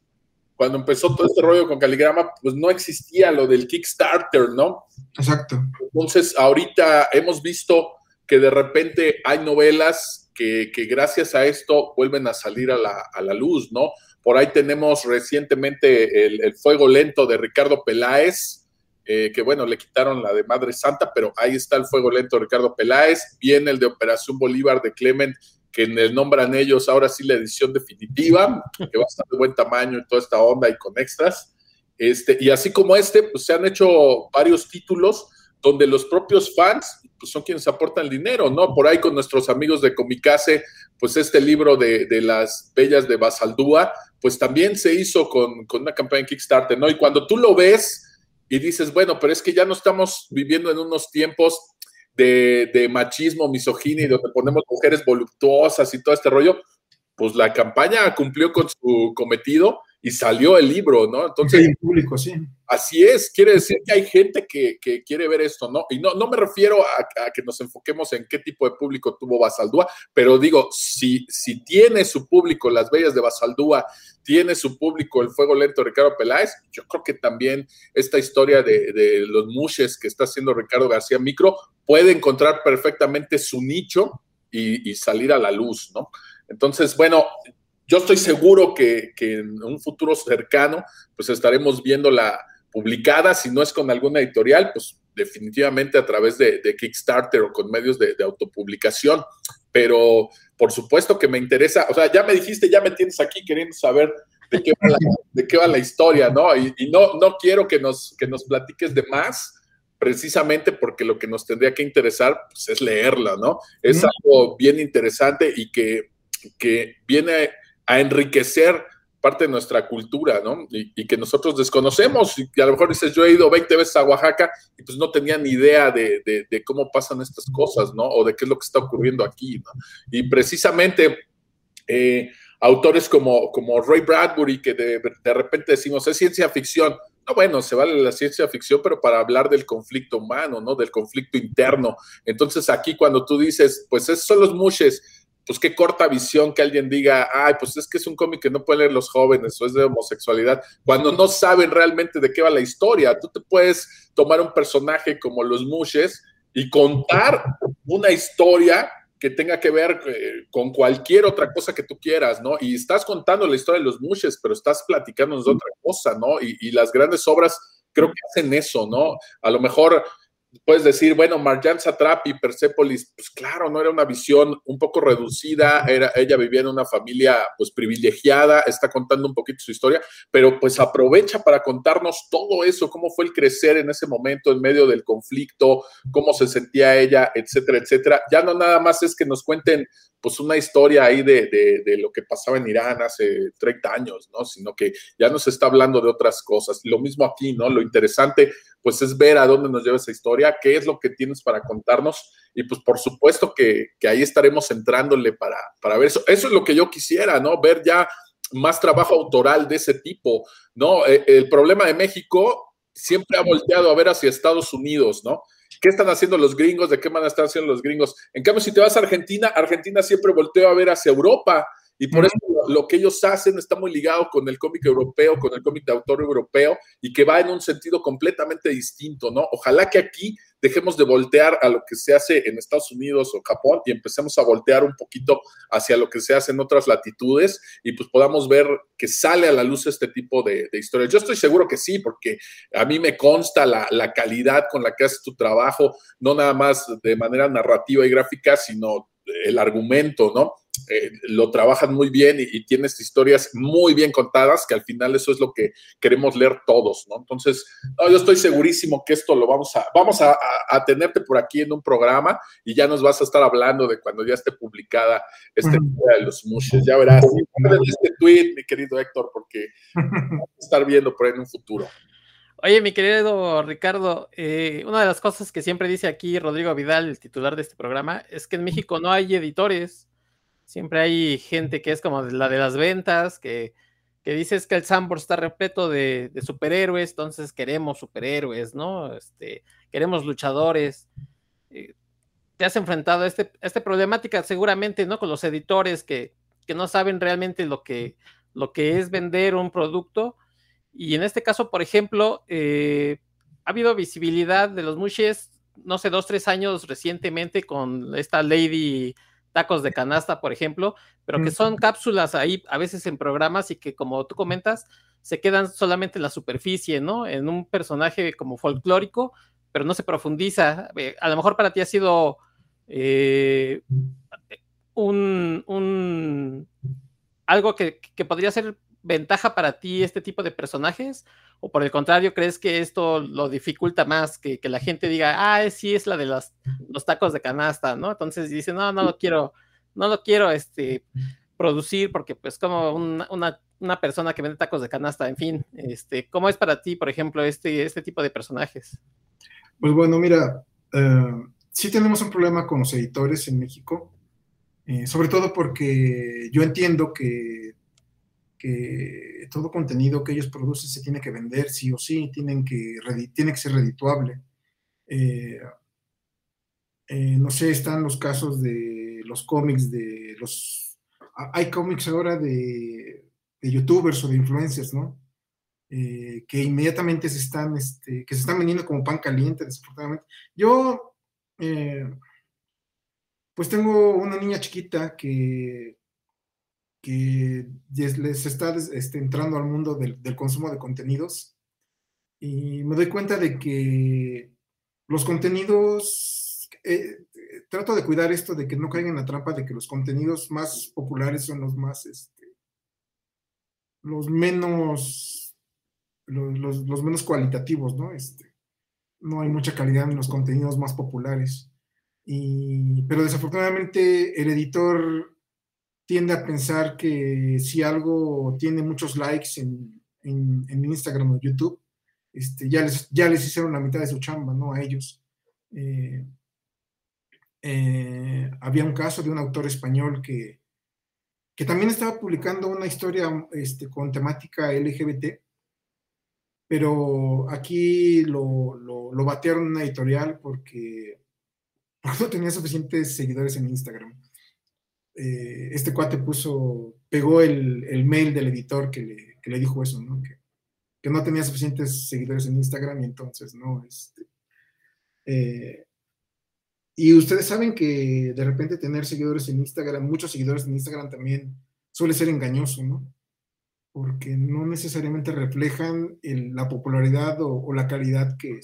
Speaker 3: cuando empezó todo este rollo con Caligrama, pues no existía lo del Kickstarter, ¿no?
Speaker 4: Exacto.
Speaker 3: Entonces, ahorita hemos visto que de repente hay novelas que, gracias a esto vuelven a salir a la, luz, ¿no? Por ahí tenemos recientemente el, Fuego Lento de Ricardo Peláez, eh, que bueno, le quitaron la de Madre Santa, pero ahí está el Fuego Lento de Ricardo Peláez, viene el de Operación Bolívar de Clement que nombran ellos ahora sí la edición definitiva, que va a estar de buen tamaño y toda esta onda y con extras. Este, y así como este, pues se han hecho varios títulos donde los propios fans pues, son quienes aportan dinero, ¿no? Por ahí con nuestros amigos de Comicase, pues este libro de, las bellas de Basaldúa, pues también se hizo con, con una campaña en Kickstarter, ¿no? Y cuando tú lo ves y dices, bueno, pero es que ya no estamos viviendo en unos tiempos de, de machismo, misoginia, donde ponemos mujeres voluptuosas y todo este rollo, pues la campaña cumplió con su cometido y salió el libro, ¿no? Entonces,
Speaker 4: público, sí.
Speaker 3: Así es, quiere decir que hay gente que, quiere ver esto, ¿no? Y no, no me refiero a, que nos enfoquemos en qué tipo de público tuvo Basaldúa, pero digo, si, si tiene su público Las Bellas de Basaldúa, tiene su público El Fuego Lento de Ricardo Peláez, yo creo que también esta historia de, los mushes que está haciendo Ricardo García Micro puede encontrar perfectamente su nicho y, y salir a la luz, ¿no? Entonces, bueno, yo estoy seguro que, en un futuro cercano, pues estaremos viéndola publicada, si no es con alguna editorial, pues definitivamente a través de, Kickstarter o con medios de, autopublicación. Pero por supuesto que me interesa, o sea, ya me dijiste, ya me tienes aquí queriendo saber de qué va la, de qué va la historia, ¿no? Y, no, no quiero que nos, que nos platiques de más, precisamente porque lo que nos tendría que interesar pues, es leerla, ¿no? Es algo bien interesante y que, que viene a enriquecer parte de nuestra cultura, ¿no? Y, que nosotros desconocemos. Y a lo mejor dices, yo he ido 20 veces a Oaxaca y pues no tenía ni idea de, cómo pasan estas cosas, ¿no? O de qué es lo que está ocurriendo aquí, ¿no? Y precisamente eh, autores como, como Ray Bradbury, que de, de repente decimos, es ciencia ficción. No, bueno, se vale la ciencia ficción, pero para hablar del conflicto humano, ¿no? Del conflicto interno. Entonces aquí cuando tú dices, pues esos son los mushes, pues qué corta visión que alguien diga, ay, pues es que es un cómic que no pueden leer los jóvenes o es de homosexualidad, cuando no saben realmente de qué va la historia. Tú te puedes tomar un personaje como los Mushes y contar una historia que tenga que ver eh, con cualquier otra cosa que tú quieras, ¿no? Y estás contando la historia de los Mushes, pero estás platicándonos de otra cosa, ¿no? Y, y las grandes obras creo que hacen eso, ¿no? A lo mejor puedes decir, bueno, Marjan Satrap y Persepolis, pues claro, no era una visión un poco reducida, era, ella vivía en una familia pues privilegiada, está contando un poquito su historia, pero pues aprovecha para contarnos todo eso, cómo fue el crecer en ese momento en medio del conflicto, cómo se sentía ella, etcétera, etcétera. Ya no nada más es que nos cuenten pues una historia ahí de, de, lo que pasaba en Irán hace 30 años, ¿no? Sino que ya nos está hablando de otras cosas. Lo mismo aquí, ¿no? Lo interesante, pues es ver a dónde nos lleva esa historia, qué es lo que tienes para contarnos y pues por supuesto que, que ahí estaremos entrándole para, para ver eso. Eso es lo que yo quisiera, ¿no? Ver ya más trabajo autoral de ese tipo, ¿no? Eh, el problema de México siempre ha volteado a ver hacia Estados Unidos, ¿no? ¿Qué están haciendo los gringos? ¿De qué manera están haciendo los gringos? En cambio, si te vas a Argentina, Argentina siempre volteó a ver hacia Europa y por eso lo que ellos hacen está muy ligado con el cómic europeo, con el cómic de autor europeo y que va en un sentido completamente distinto, ¿no? Ojalá que aquí dejemos de voltear a lo que se hace en Estados Unidos o Japón y empecemos a voltear un poquito hacia lo que se hace en otras latitudes y pues podamos ver que sale a la luz este tipo de, historias. Yo estoy seguro que sí, porque a mí me consta la, la calidad con la que haces tu trabajo, no nada más de manera narrativa y gráfica, sino el argumento, ¿no? Eh, lo trabajan muy bien y, tienes historias muy bien contadas, que al final eso es lo que queremos leer todos, ¿no? Entonces, yo estoy segurísimo que esto lo vamos a, vamos a, tenerte por aquí en un programa y ya nos vas a estar hablando de cuando ya esté publicada este de los mushes, ya verás, este tweet, mi querido Héctor, porque vamos a estar viendo por ahí en un futuro.
Speaker 2: Oye, mi querido Ricardo, eh, una de las cosas que siempre dice aquí Rodrigo Vidal, el titular de este programa, es que en México no hay editores. Siempre hay gente que es como la de las ventas, que, que dices que el Sambor está repleto de, superhéroes, entonces queremos superhéroes, ¿no? Este, queremos luchadores. Eh, te has enfrentado a, este, esta problemática seguramente, ¿no? Con los editores que, que no saben realmente lo que, lo que es vender un producto y en este caso, por ejemplo, eh, ha habido visibilidad de los mushes, no sé, dos, tres años recientemente con esta Lady Tacos de Canasta, por ejemplo, pero que son cápsulas ahí a veces en programas y que, como tú comentas, se quedan solamente en la superficie, ¿no? En un personaje como folclórico, pero no se profundiza. Eh, a lo mejor para ti ha sido eh, un, un, algo que, que podría ser ventaja para ti este tipo de personajes? ¿O por el contrario, crees que esto lo dificulta más? Que, la gente diga, ah, sí, es la de los, los tacos de canasta, ¿no? Entonces dice, no, no lo quiero, no lo quiero este, producir porque pues como una, una, persona que vende tacos de canasta, en fin, este, ¿cómo es para ti, por ejemplo, este, este tipo de personajes?
Speaker 4: Pues bueno, mira, eh, sí tenemos un problema con los editores en México, eh, sobre todo porque yo entiendo que, que, todo contenido que ellos producen se tiene que vender sí o sí, tienen que, tiene que ser redituable. Eh, no sé, están los casos de los cómics de los... Hay cómics ahora de, de youtubers o de influencers, ¿no? Eh, que inmediatamente se están, este, que se están vendiendo como pan caliente, desafortunadamente. Yo, eh, pues tengo una niña chiquita que, que les está este, entrando al mundo del, consumo de contenidos y me doy cuenta de que los contenidos, eh, trato de cuidar esto de que no caigan en la trampa de que los contenidos más populares son los más, este, los menos los, menos cualitativos, ¿no? Este, no hay mucha calidad en los contenidos más populares. Y, pero desafortunadamente el editor tiende a pensar que si algo tiene muchos likes en, en, Instagram o YouTube, este, ya, les, ya les hicieron la mitad de su chamba, ¿no? A ellos. Eh, eh, había un caso de un autor español que, que también estaba publicando una historia este, con temática LGBT pero aquí lo, lo, batearon en una editorial porque, no tenía suficientes seguidores en Instagram. Eh, este cuate puso, pegó el, el mail del editor que le, que le dijo eso, ¿no? Que, que, no tenía suficientes seguidores en Instagram y entonces, ¿no? Este, eh, y ustedes saben que de repente tener seguidores en Instagram, muchos seguidores en Instagram también suele ser engañoso, ¿no? porque no necesariamente reflejan la popularidad o, la calidad que,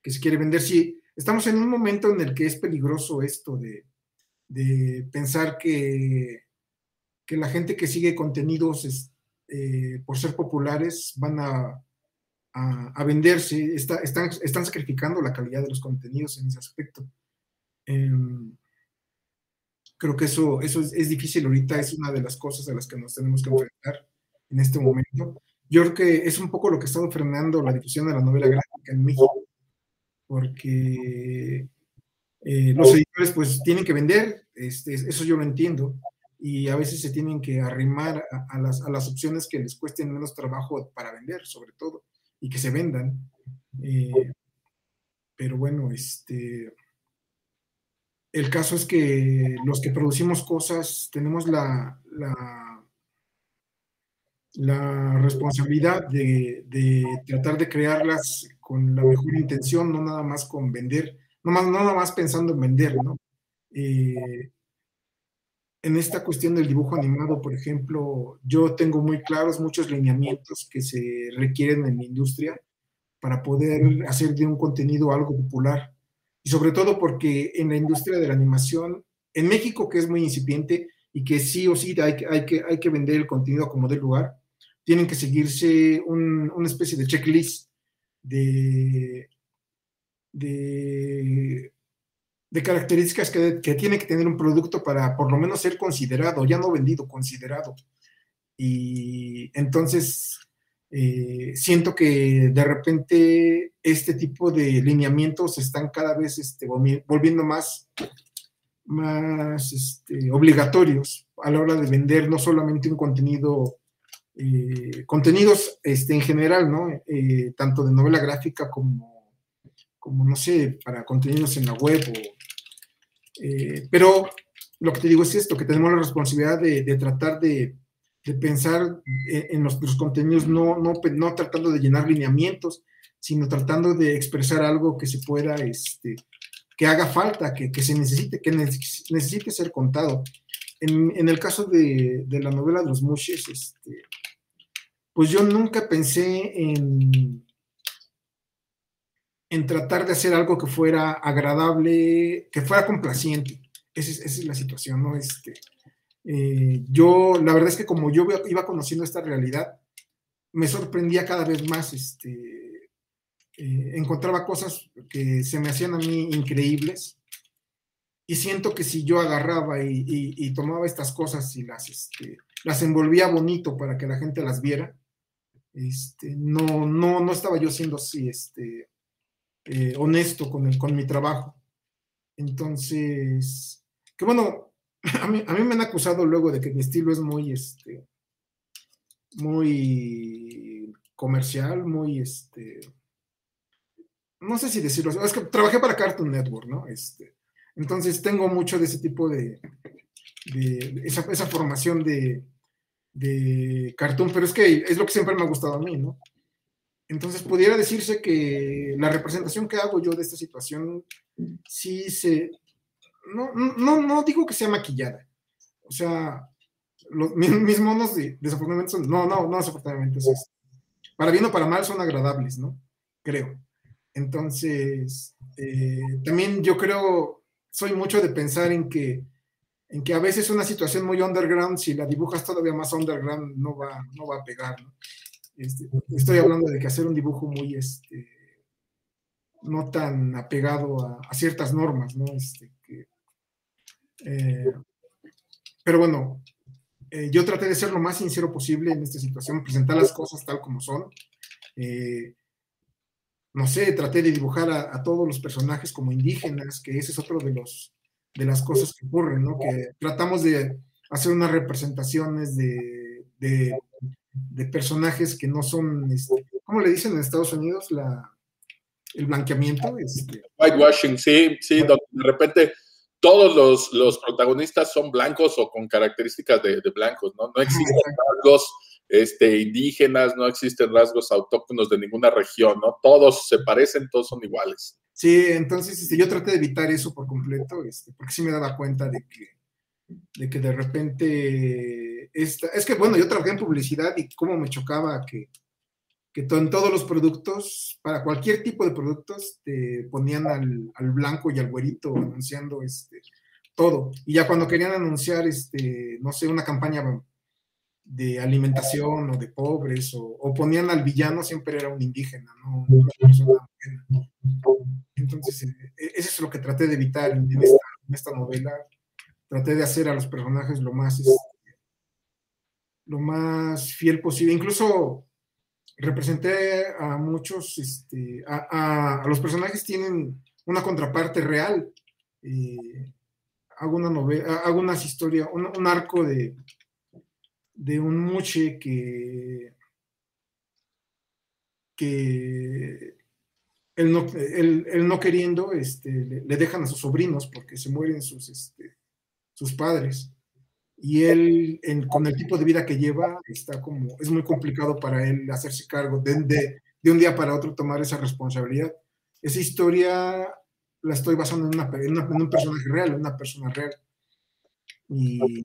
Speaker 4: que se quiere vender. Sí, estamos en un momento en el que es peligroso esto de, pensar que, que, la gente que sigue contenidos eh, por ser populares van a, a, venderse, están, están, sacrificando la calidad de los contenidos en ese aspecto. Em, creo que eso, eso es, es, difícil ahorita, es una de las cosas a las que nos tenemos que enfrentar en este momento. Yo creo que es un poco lo que ha estado frenando la difusión de la novela gráfica en México, porque eh, los editores pues tienen que vender, este, eso yo lo entiendo, y a veces se tienen que arrimar a, las, a las, opciones que les cuesten menos trabajo para vender, sobre todo, y que se vendan. Eh, pero bueno, este, el caso es que los que producimos cosas tenemos la, la la responsabilidad de, tratar de crearlas con la mejor intención, no nada más con vender, no, más, nada más pensando en vender, ¿no? En esta cuestión del dibujo animado, por ejemplo, yo tengo muy claros muchos lineamientos que se requieren en la industria para poder hacer de un contenido algo popular. Y sobre todo porque en la industria de la animación, en México, que es muy incipiente y que sí o sí hay, hay, que, hay que vender el contenido como de lugar, tienen que seguirse una especie de checklist de, de, características que, tiene que tener un producto para por lo menos ser considerado, ya no vendido, considerado. Y entonces eh, siento que de repente este tipo de lineamientos están cada vez este, volviendo más, más este, obligatorios a la hora de vender no solamente un contenido eh, contenidos este, en general, ¿no? Eh, tanto de novela gráfica como, como, no sé, para contenidos en la web. Eh, pero lo que te digo es esto, que tenemos la responsabilidad de, tratar de, pensar en los, contenidos, no, no, no, tratando de llenar lineamientos, sino tratando de expresar algo que se pueda, este, que haga falta, que, que se necesite, que necesite ser contado. En, en el caso de, de, la novela de los Mushes, este, pues yo nunca pensé en, en tratar de hacer algo que fuera agradable, que fuera complaciente. Esa es, la situación, ¿no? Este, Eh, yo, la verdad es que como yo iba conociendo esta realidad, me sorprendía cada vez más, este, eh, encontraba cosas que se me hacían a mí increíbles y siento que si yo agarraba y, tomaba estas cosas y las, este, las envolvía bonito para que la gente las viera, este, no, no, no estaba yo siendo así, este, eh, honesto con, con mi trabajo. Entonces, que bueno, a mí, a mí, me han acusado luego de que mi estilo es muy, este, muy comercial, muy, este, no sé si decirlo, es que trabajé para Cartoon Network, ¿no? Este, entonces tengo mucho de ese tipo de, de, esa, esa, formación de, de cartoon, pero es que es lo que siempre me ha gustado a mí, ¿no? Entonces, pudiera decirse que la representación que hago yo de esta situación sí se... No, no, no digo que sea maquillada. O sea, los, mis, monos desafortunadamente son... No, no, no desafortunadamente. para bien o para mal son agradables, ¿no? Creo. Entonces, eh, también yo creo, soy mucho de pensar en que, en que a veces una situación muy underground, si la dibujas todavía más underground, no va, no va a pegar, ¿no? Este, estoy hablando de que hacer un dibujo muy, este, no tan apegado a, ciertas normas, ¿no? Este, eh, pero bueno, eh, yo traté de ser lo más sincero posible en esta situación, presentar las cosas tal como son. Eh, no sé, traté de dibujar a, todos los personajes como indígenas, que ese es otro de los de las cosas que ocurren, ¿no? Que tratamos de hacer unas representaciones de personajes que no son, este, ¿cómo le dicen en Estados Unidos? La, el blanqueamiento. Este.
Speaker 3: Whitewashing, sí, sí, de repente todos los, los, protagonistas son blancos o con características de, blancos, ¿no? No existen rasgos este, indígenas, no existen rasgos autóctonos de ninguna región, ¿no? Todos se parecen, todos son iguales.
Speaker 4: Sí, entonces este, yo traté de evitar eso por completo, este, porque sí me daba cuenta de que de que de repente, esta, es que bueno, yo trabajé en publicidad y cómo me chocaba que, que en todos los productos, para cualquier tipo de productos, te ponían al, al blanco y al güerito anunciando este, todo. Y ya cuando querían anunciar, este, no sé, una campaña de alimentación o de pobres, o, o ponían al villano, siempre era un indígena, ¿no? Una persona Entonces, eh, eso es lo que traté de evitar en esta, en esta novela traté de hacer a los personajes lo más, este, lo más fiel posible. Incluso representé a muchos, este, a, los personajes tienen una contraparte real. Hago una novela, hago unas historias, un, arco de, de un muche que, que él no, no queriendo, este, le, dejan a sus sobrinos porque se mueren sus, este, sus padres. Y él, con el tipo de vida que lleva, está como, es muy complicado para él hacerse cargo de, de, un día para otro tomar esa responsabilidad. Esa historia la estoy basando en, una, en, un personaje real, en una persona real. Y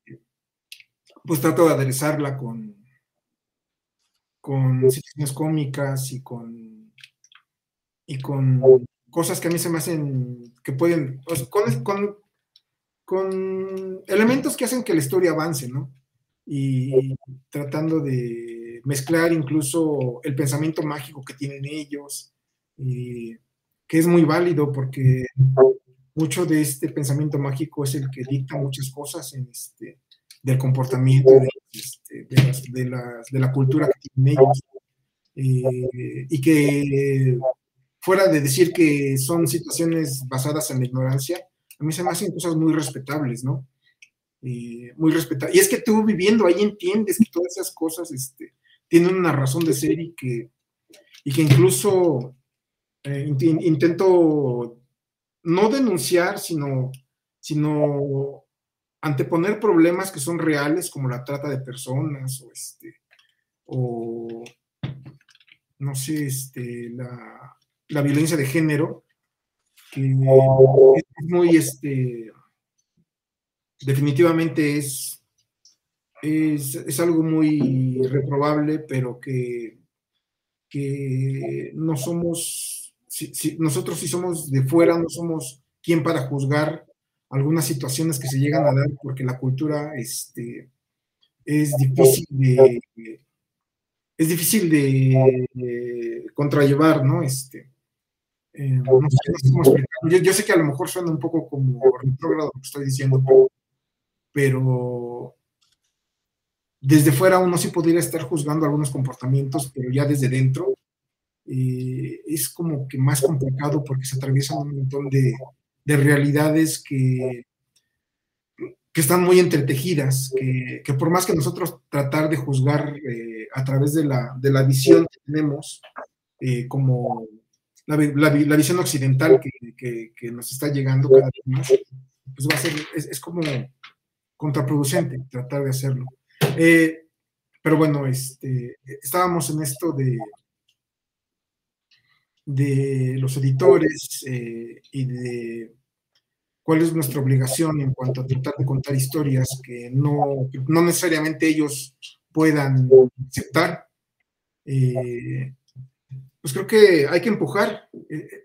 Speaker 4: pues trato de aderezarla con, con situaciones cómicas y con, y con cosas que a mí se me hacen que pueden, con, con, con elementos que hacen que la historia avance, ¿no? Y tratando de mezclar incluso el pensamiento mágico que tienen ellos, que es muy válido porque mucho de este pensamiento mágico es el que dicta muchas cosas en este, del comportamiento de, este, de, la cultura que tienen ellos. Eh, y que fuera de decir que son situaciones basadas en la ignorancia, a mí se me hacen cosas muy respetables, ¿no? muy respetables. Y es que tú viviendo ahí entiendes que todas esas cosas este, tienen una razón de ser y que, y que incluso eh, intento no denunciar, sino, sino anteponer problemas que son reales, como la trata de personas o, este, o no sé, este, la, la violencia de género, es muy, este, definitivamente es, es, algo muy reprobable, pero que, que no somos, si, nosotros si somos de fuera, no somos quien para juzgar algunas situaciones que se llegan a dar porque la cultura este, es difícil de es difícil de, contrallevar, ¿no? Este, eh, no sé, cómo yo, yo, sé que a lo mejor suena un poco como retrógrado lo que estoy diciendo, pero desde fuera uno sí podría estar juzgando algunos comportamientos, pero ya desde dentro eh, es como que más complicado porque se atraviesan un montón de, de realidades que, que están muy entretejidas, que, que, por más que nosotros tratar de juzgar eh, a través de la, de la, visión que tenemos, eh, como la, visión occidental que, nos está llegando cada vez más, pues va a ser, es, es como contraproducente tratar de hacerlo. Eh, pero bueno, este, estábamos en esto de, de los editores eh, y de cuál es nuestra obligación en cuanto a tratar de contar historias que no, no necesariamente ellos puedan aceptar. Eh, pues creo que hay que empujar,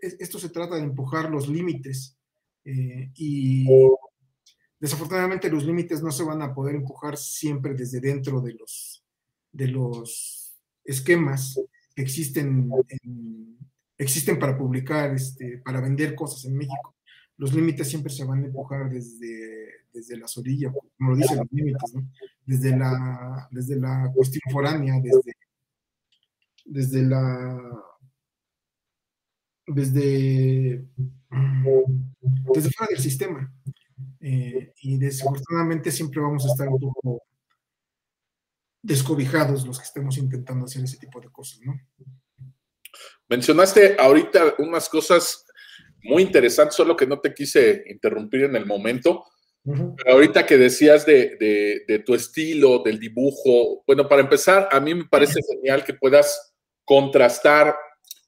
Speaker 4: esto se trata de empujar los límites y Desafortunadamente los límites no se van a poder empujar siempre desde dentro de los, de los esquemas que existen, existen para publicar, este, para vender cosas en México. Los límites siempre se van a empujar desde, desde las orillas, como lo dicen los límites, desde, la, desde la cuestión foránea, desde, desde la desde, desde fuera del sistema. Eh, y desafortunadamente siempre vamos a estar un poco descobijados los que estemos intentando hacer ese tipo de cosas, ¿no?
Speaker 3: Mencionaste ahorita unas cosas muy interesantes, solo que no te quise interrumpir en el momento. Pero ahorita que decías de, de, de, tu estilo, del dibujo, bueno, para empezar, a mí me parece genial que puedas contrastar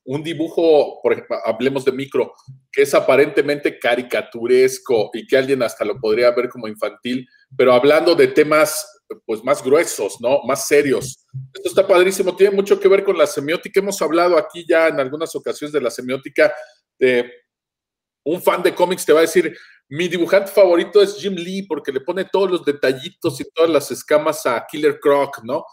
Speaker 3: un dibujo, por ejemplo, hablemos de micro, que es aparentemente caricaturesco y que alguien hasta lo podría ver como infantil, pero hablando de temas pues más gruesos, ¿no? Más serios. Esto está padrísimo, tiene mucho que ver con la semiótica. Hemos hablado aquí ya en algunas ocasiones de la semiótica de un fan de cómics te va a decir, mi dibujante favorito es Jim Lee porque le pone todos los detallitos y todas las escamas a Killer Croc, ¿no?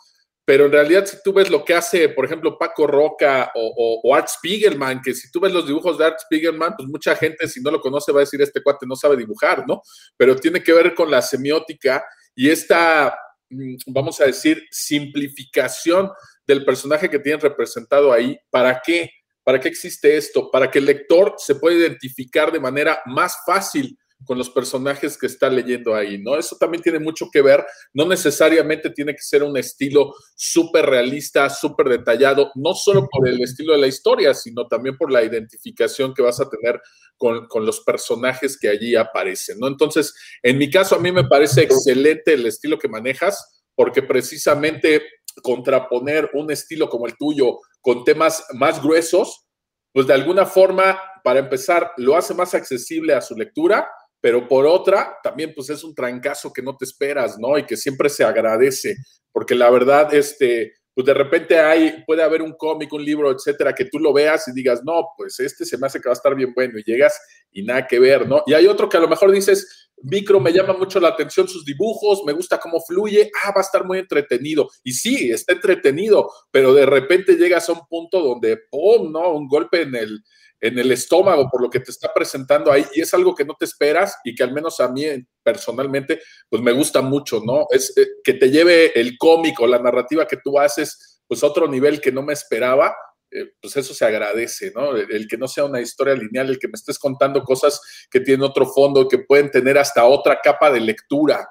Speaker 3: Pero en realidad si tú ves lo que hace, por ejemplo, Paco Roca o, Art Spiegelman, que si tú ves los dibujos de Art Spiegelman, pues mucha gente si no lo conoce va a decir, este cuate no sabe dibujar, ¿no? Pero tiene que ver con la semiótica y esta, mm, vamos a decir, simplificación del personaje que tienen representado ahí. ¿Para qué? ¿Para qué existe esto? Para que el lector se pueda identificar de manera más fácil con los personajes que está leyendo ahí, ¿no? Eso también tiene mucho que ver, no necesariamente tiene que ser un estilo súper realista, súper detallado, no solo por el estilo de la historia, sino también por la identificación que vas a tener con, con, los personajes que allí aparecen, ¿no? Entonces, en mi caso, a mí me parece excelente el estilo que manejas, porque precisamente contraponer un estilo como el tuyo con temas más gruesos, pues de alguna forma, para empezar, lo hace más accesible a su lectura pero por otra, también pues es un trancazo que no te esperas, ¿no? Y que siempre se agradece, porque la verdad, este, pues de repente hay, puede haber un cómic, un libro, etcétera, que tú lo veas y digas, no, pues este se me hace que va a estar bien bueno, y llegas y nada que ver, ¿no? Y hay otro que a lo mejor dices, Micro me llama mucho la atención sus dibujos, me gusta cómo fluye, ah, va a estar muy entretenido. Y sí, está entretenido, pero de repente llegas a un punto donde, ¡pum!, ¿no? Un golpe en el, en el estómago por lo que te está presentando ahí y es algo que no te esperas y que al menos a mí personalmente pues me gusta mucho, ¿no? Es eh, que te lleve el cómic o la narrativa que tú haces pues a otro nivel que no me esperaba, eh, pues eso se agradece, ¿no? El, que no sea una historia lineal, el que me estés contando cosas que tienen otro fondo, que pueden tener hasta otra capa de lectura.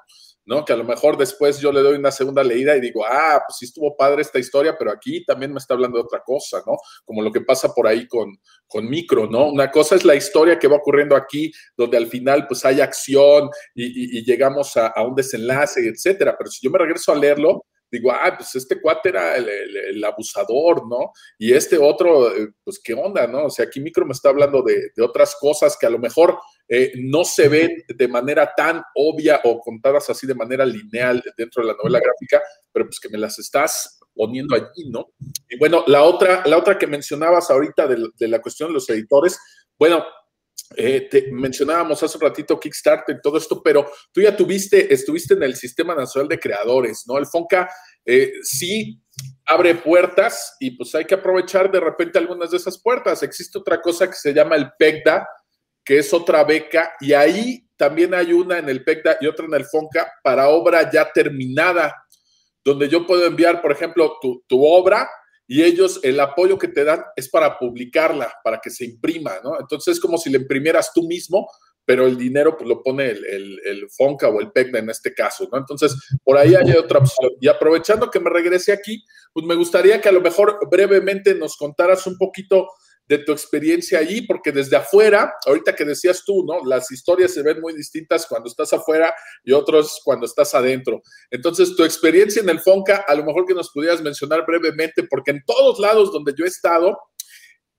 Speaker 3: ¿No? Que a lo mejor después yo le doy una segunda leída y digo, ah, pues sí estuvo padre esta historia, pero aquí también me está hablando de otra cosa, ¿no? Como lo que pasa por ahí con, con Micro, ¿no? Una cosa es la historia que va ocurriendo aquí, donde al final pues hay acción y, llegamos a, a, un desenlace, etcétera, pero si yo me regreso a leerlo, digo, ah, pues este cuate era el, abusador, ¿no? Y este otro, eh, pues qué onda, ¿no? O sea, aquí Micro me está hablando de, de otras cosas que a lo mejor eh, no se ven de manera tan obvia o contadas así de manera lineal dentro de la novela gráfica, pero pues que me las estás poniendo allí, ¿no? Y bueno, la otra, la otra que mencionabas ahorita de, de la cuestión de los editores, bueno, eh, te mencionábamos hace un ratito Kickstarter y todo esto, pero tú ya tuviste, estuviste en el Sistema Nacional de Creadores, ¿no? El FONCA eh, sí abre puertas y pues hay que aprovechar de repente algunas de esas puertas. Existe otra cosa que se llama el PECDA, que es otra beca, y ahí también hay una en el PECDA y otra en el FONCA para obra ya terminada, donde yo puedo enviar, por ejemplo, tu, tu obra y ellos el apoyo que te dan es para publicarla, para que se imprima, ¿no? Entonces es como si le imprimieras tú mismo, pero el dinero pues lo pone el, el, FONCA o el PECDA en este caso, ¿no? Entonces, por ahí hay otra opción. Y aprovechando que me regrese aquí, pues me gustaría que a lo mejor brevemente nos contaras un poquito de tu experiencia allí, porque desde afuera, ahorita que decías tú, ¿no? Las historias se ven muy distintas cuando estás afuera y otros cuando estás adentro. Entonces, tu experiencia en el FONCA, a lo mejor que nos pudieras mencionar brevemente, porque en todos lados donde yo he estado,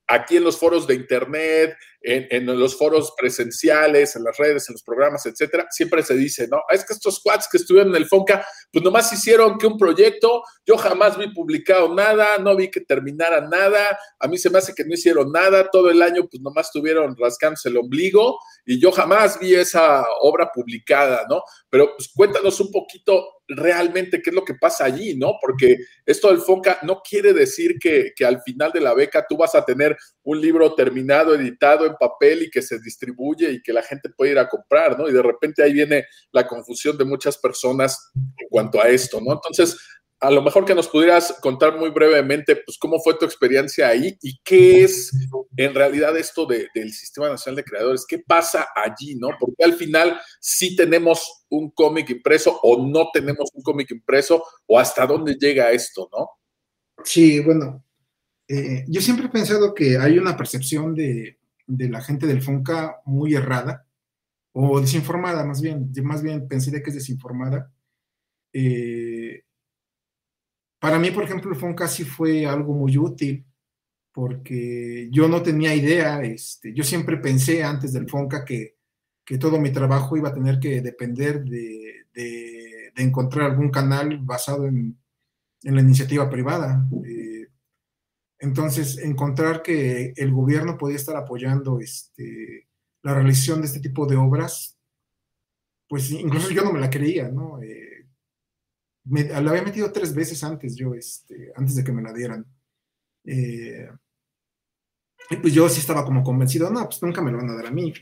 Speaker 3: aquí en los foros de internet, en, los foros presenciales, en las redes, en los programas, etcétera, siempre se dice, no, es que estos quads que estuvieron en el FONCA, pues nomás hicieron que un proyecto, yo jamás vi publicado nada, no vi que terminara nada, a mí se me hace que no hicieron nada, todo el año pues nomás estuvieron rascándose el ombligo y yo jamás vi esa obra publicada, ¿no? Pero pues cuéntanos un poquito realmente qué es lo que pasa allí, ¿no? Porque esto del FONCA no quiere decir que, que al final de la beca tú vas a tener un libro terminado, editado en papel y que se distribuye y que la gente puede ir a comprar, ¿no? Y de repente ahí viene la confusión de muchas personas en cuanto a esto, ¿no? Entonces, a lo mejor que nos pudieras contar muy brevemente, pues, cómo fue tu experiencia ahí y qué es en realidad esto del Sistema Nacional de Creadores, qué pasa allí, ¿no? Porque al final sí tenemos un cómic impreso o no tenemos un cómic impreso o hasta dónde llega esto, ¿no?
Speaker 4: Sí, bueno, eh, yo siempre he pensado que hay una percepción de, la gente del FONCA muy errada o desinformada, más bien. más bien pensaría que es desinformada. Eh, para mí, por ejemplo, el FONCA sí fue algo muy útil porque yo no tenía idea, este, yo siempre pensé antes del FONCA que, todo mi trabajo iba a tener que depender de, encontrar algún canal basado en, la iniciativa privada. Eh, entonces, encontrar que el gobierno podía estar apoyando este, la realización de este tipo de obras, pues incluso yo no me la creía, ¿no? Eh, la había metido tres veces antes yo, este, antes de que me la dieran. Eh, y pues yo sí estaba como convencido, no, pues nunca me lo van a dar a mí.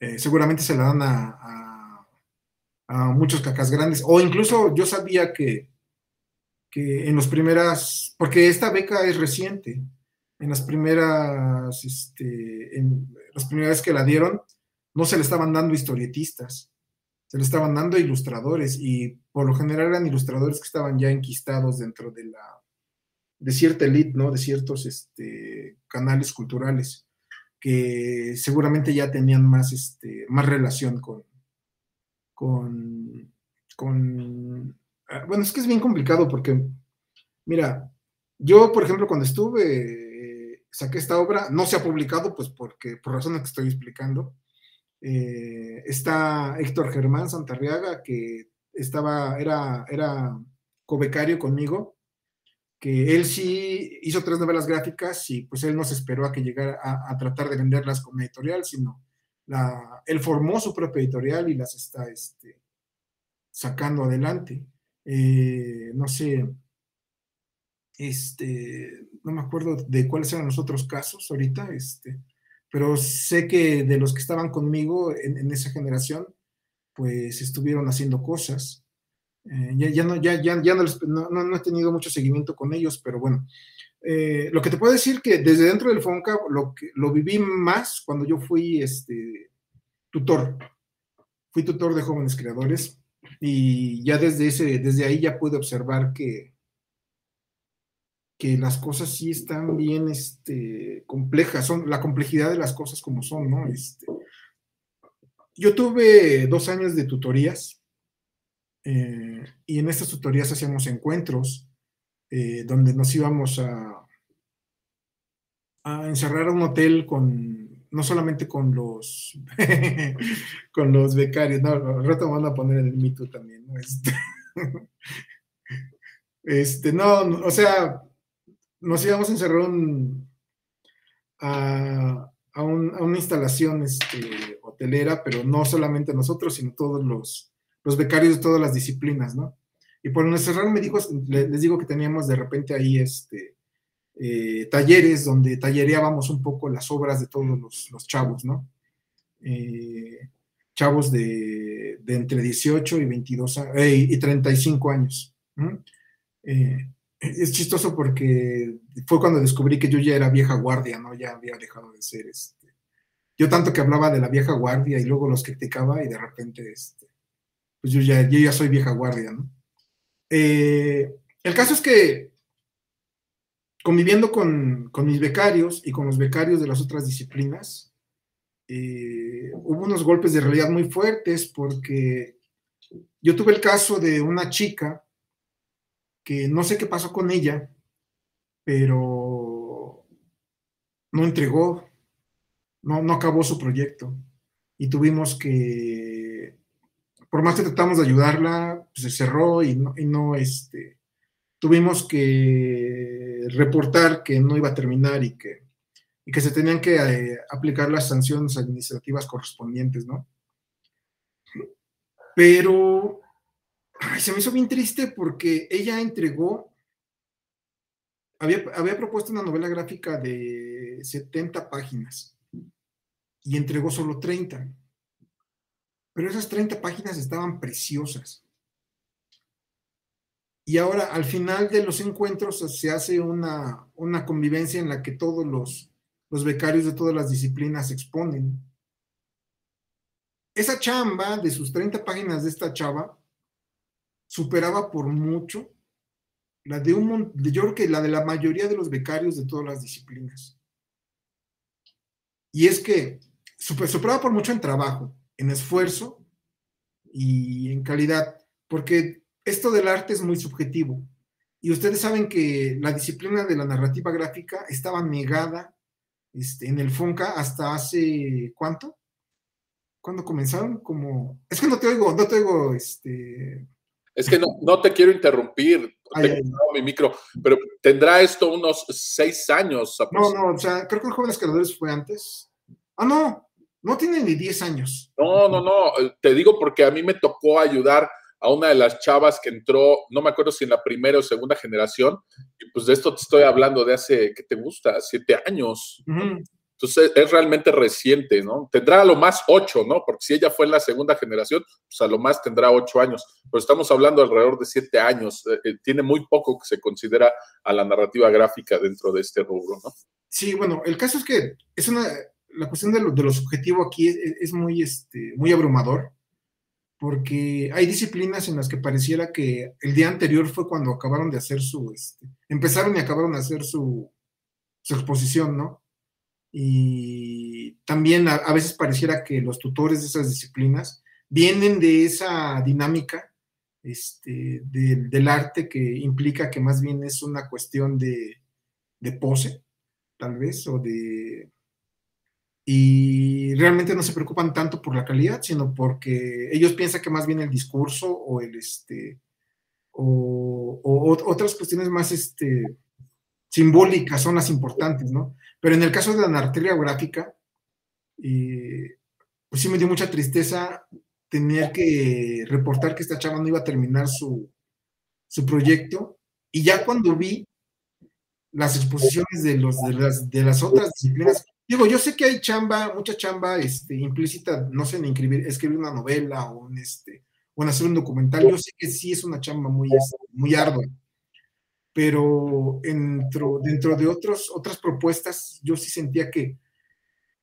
Speaker 4: Eh, seguramente se la dan a, a muchos cacas grandes. O incluso yo sabía que que en las primeras, porque esta beca es reciente, en las primeras, este, en las primeras que la dieron, no se le estaban dando historietistas, se le estaban dando ilustradores y por lo general eran ilustradores que estaban ya enquistados dentro de la, de cierta elite, ¿no? De ciertos este, canales culturales que seguramente ya tenían más, este, más relación con, con, con bueno, es que es bien complicado porque, mira, yo, por ejemplo, cuando estuve, saqué esta obra, no se ha publicado, pues porque, por razones que estoy explicando. Eh, está Héctor Germán Santarriaga, que estaba, era, era cobecario conmigo, que él sí hizo tres novelas gráficas y pues él no se esperó a que llegara a, tratar de venderlas como editorial, sino la, él formó su propia editorial y las está este, sacando adelante. Eh, no sé, este, no me acuerdo de cuáles eran los otros casos ahorita, este, pero sé que de los que estaban conmigo en, esa generación, pues estuvieron haciendo cosas. Eh, ya, no, ya, ya, ya no, he tenido mucho seguimiento con ellos, pero bueno. Eh, lo que te puedo decir que desde dentro del FONCA lo, que, lo viví más cuando yo fui este, tutor. Fui tutor de jóvenes creadores y ya desde, ese, desde ahí ya pude observar que, que las cosas sí están bien este, complejas, son la complejidad de las cosas como son, ¿no? Este, yo tuve dos años de tutorías eh, y en estas tutorías hacíamos encuentros eh, donde nos íbamos a, a encerrar a un hotel con no solamente con los con los becarios, no, al rato van a poner el mito también, ¿no? Este, este, no, o sea, nos íbamos a encerrar a, a, una instalación este, hotelera, pero no solamente nosotros, sino todos los, los becarios de todas las disciplinas, ¿no? Y por cerrar me dijo, les digo que teníamos de repente ahí este, eh, talleres donde tallereábamos un poco las obras de todos los, chavos, ¿no? Eh, chavos de, entre 18 y 22 eh, y 35 años. es chistoso porque fue cuando descubrí que yo ya era vieja guardia, ¿no? Ya había dejado de ser este. Yo tanto que hablaba de la vieja guardia y luego los criticaba y de repente, este, pues yo ya, yo ya soy vieja guardia, ¿no? El caso es que conviviendo con, mis becarios y con los becarios de las otras disciplinas, eh, hubo unos golpes de realidad muy fuertes porque yo tuve el caso de una chica que no sé qué pasó con ella, pero no entregó, no, no acabó su proyecto. Y tuvimos que por más que tratamos de ayudarla, pues, se cerró y no, y no este, tuvimos que reportar que no iba a terminar y que, y que se tenían que eh, aplicar las sanciones administrativas correspondientes, ¿no? Pero se me hizo bien triste porque ella entregó, había, había propuesto una novela gráfica de 70 páginas y entregó solo 30 pero esas 30 páginas estaban preciosas. Y ahora, al final de los encuentros, se hace una, convivencia en la que todos los, los becarios de todas las disciplinas se exponen. Esa chamba de sus 30 páginas de esta chava superaba por mucho la de un, yo creo que la de la mayoría de los becarios de todas las disciplinas. Y es que superaba por mucho en trabajo, en esfuerzo y en calidad, porque esto del arte es muy subjetivo. Y ustedes saben que la disciplina de la narrativa gráfica estaba negada este, en el FONCA hasta hace ¿cuánto? ¿Cuándo comenzaron? Como, es que no te oigo, no te oigo, este...
Speaker 3: Es que no, no te quiero interrumpir, mi micro, pero tendrá esto unos seis años.
Speaker 4: No, no, o sea, creo que el Jóvenes Creadores fue antes. Ah, no, no tiene ni 10 años.
Speaker 3: No, no, no. Te digo porque a mí me tocó ayudar a una de las chavas que entró, no me acuerdo si en la primera o segunda generación, y pues de esto te estoy hablando de hace, ¿qué te gusta? Siete años. Entonces es realmente reciente, ¿no? Tendrá a lo más ocho, ¿no? Porque si ella fue en la segunda generación, pues a lo más tendrá ocho años. Pero estamos hablando alrededor de siete años. Eh, eh, tiene muy poco que se considera a la narrativa gráfica dentro de este rubro, ¿no?
Speaker 4: Sí, bueno, el caso es que es una, la cuestión de lo, de subjetivo aquí es, muy, este, muy abrumador, porque hay disciplinas en las que pareciera que el día anterior fue cuando acabaron de hacer su, este, empezaron y acabaron de hacer su, su exposición, ¿no? Y también a, veces pareciera que los tutores de esas disciplinas vienen de esa dinámica este, del arte que implica que más bien es una cuestión de, de pose, tal vez, o de, y realmente no se preocupan tanto por la calidad, sino porque ellos piensan que más bien el discurso o el este o, otras cuestiones más este, simbólicas son las importantes, ¿no? Pero en el caso de la narrativa gráfica, pues sí me dio mucha tristeza tener que reportar que esta chava no iba a terminar su, su proyecto. Y ya cuando vi las exposiciones de, los, de, las, de las otras disciplinas Digo, yo sé que hay chamba, mucha chamba este, implícita, no sé, en escribir, escribir una novela o en, este, o hacer un documental. Yo sé que sí es una chamba muy, este, muy ardua, pero dentro, dentro de otros, otras propuestas, yo sí sentía que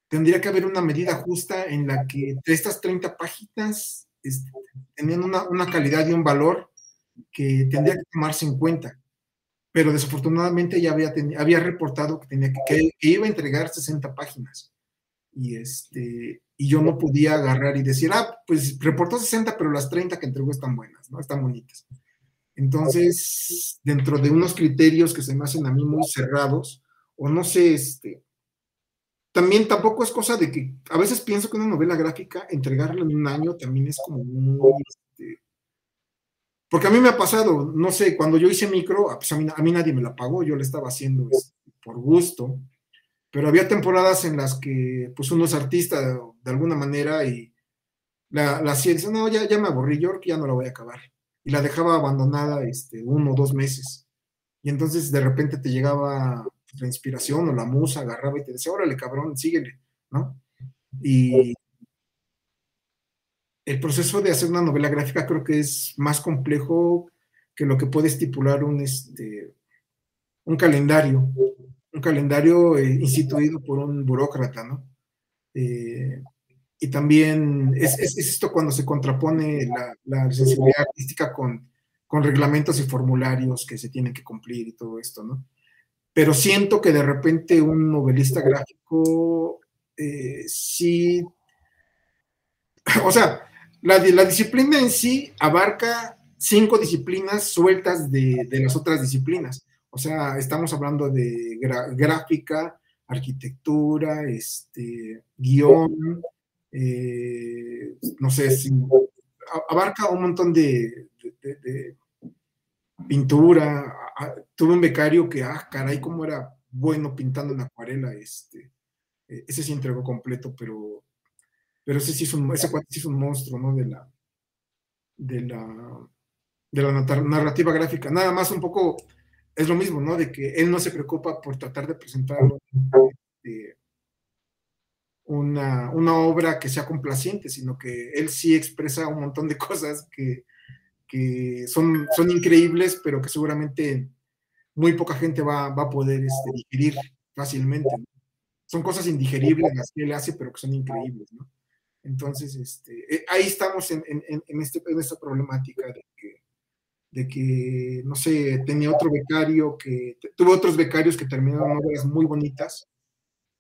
Speaker 4: tendría que haber una medida justa en la que estas 30 páginas este, tenían una, una calidad y un valor que tendría que tomarse en cuenta pero desafortunadamente ya había, había reportado que, tenía que, iba a entregar 60 páginas. Y, este, y yo no podía agarrar y decir, ah, pues reportó 60, pero las 30 que entregó están buenas, ¿no? Están bonitas. Entonces, dentro de unos criterios que se me hacen a mí muy cerrados, o no sé, este, también tampoco es cosa de que a veces pienso que una novela gráfica, entregarla en un año también es como muy, porque a mí me ha pasado, no sé, cuando yo hice micro, ah, pues a mí, nadie me la pagó, yo le estaba haciendo por gusto, pero había temporadas en las que pues uno es artista de, alguna manera y la, la ciencia, no, ya, ya me aburrí, yo ya no la voy a acabar. Y la dejaba abandonada este, uno o dos meses. Y entonces de repente te llegaba la inspiración o la musa, agarraba y te decía, órale, cabrón, síguele, ¿no? Y el proceso de hacer una novela gráfica creo que es más complejo que lo que puede estipular un, este, un calendario, un calendario eh, instituido por un burócrata, ¿no? Eh, y también es, esto cuando se contrapone la, sensibilidad artística con, con, reglamentos y formularios que se tienen que cumplir y todo esto, ¿no? Pero siento que de repente un novelista gráfico eh, sí, o sea, la, la disciplina en sí abarca cinco disciplinas sueltas de, las otras disciplinas. O sea, estamos hablando de gráfica, arquitectura, este, guion, eh, no sé, si, abarca un montón de, pintura. Tuve un becario que, ah, caray, cómo era bueno pintando en acuarela. Este, e, ese sí entregó completo, pero, pero ese sí es ese sí es un monstruo, ¿no? De la, de la, de la narrativa gráfica. Nada más un poco es lo mismo, ¿no? De que él no se preocupa por tratar de presentar este, una, una, obra que sea complaciente, sino que él sí expresa un montón de cosas que, que son, son increíbles, pero que seguramente muy poca gente va, va a poder este, digerir fácilmente. Son cosas indigeribles las que él hace, pero que son increíbles, ¿no? Entonces, este, eh, ahí estamos en, en, este, en esta problemática de que de que, no sé, tenía otro becario que, tuvo otros becarios que terminaron obras muy bonitas,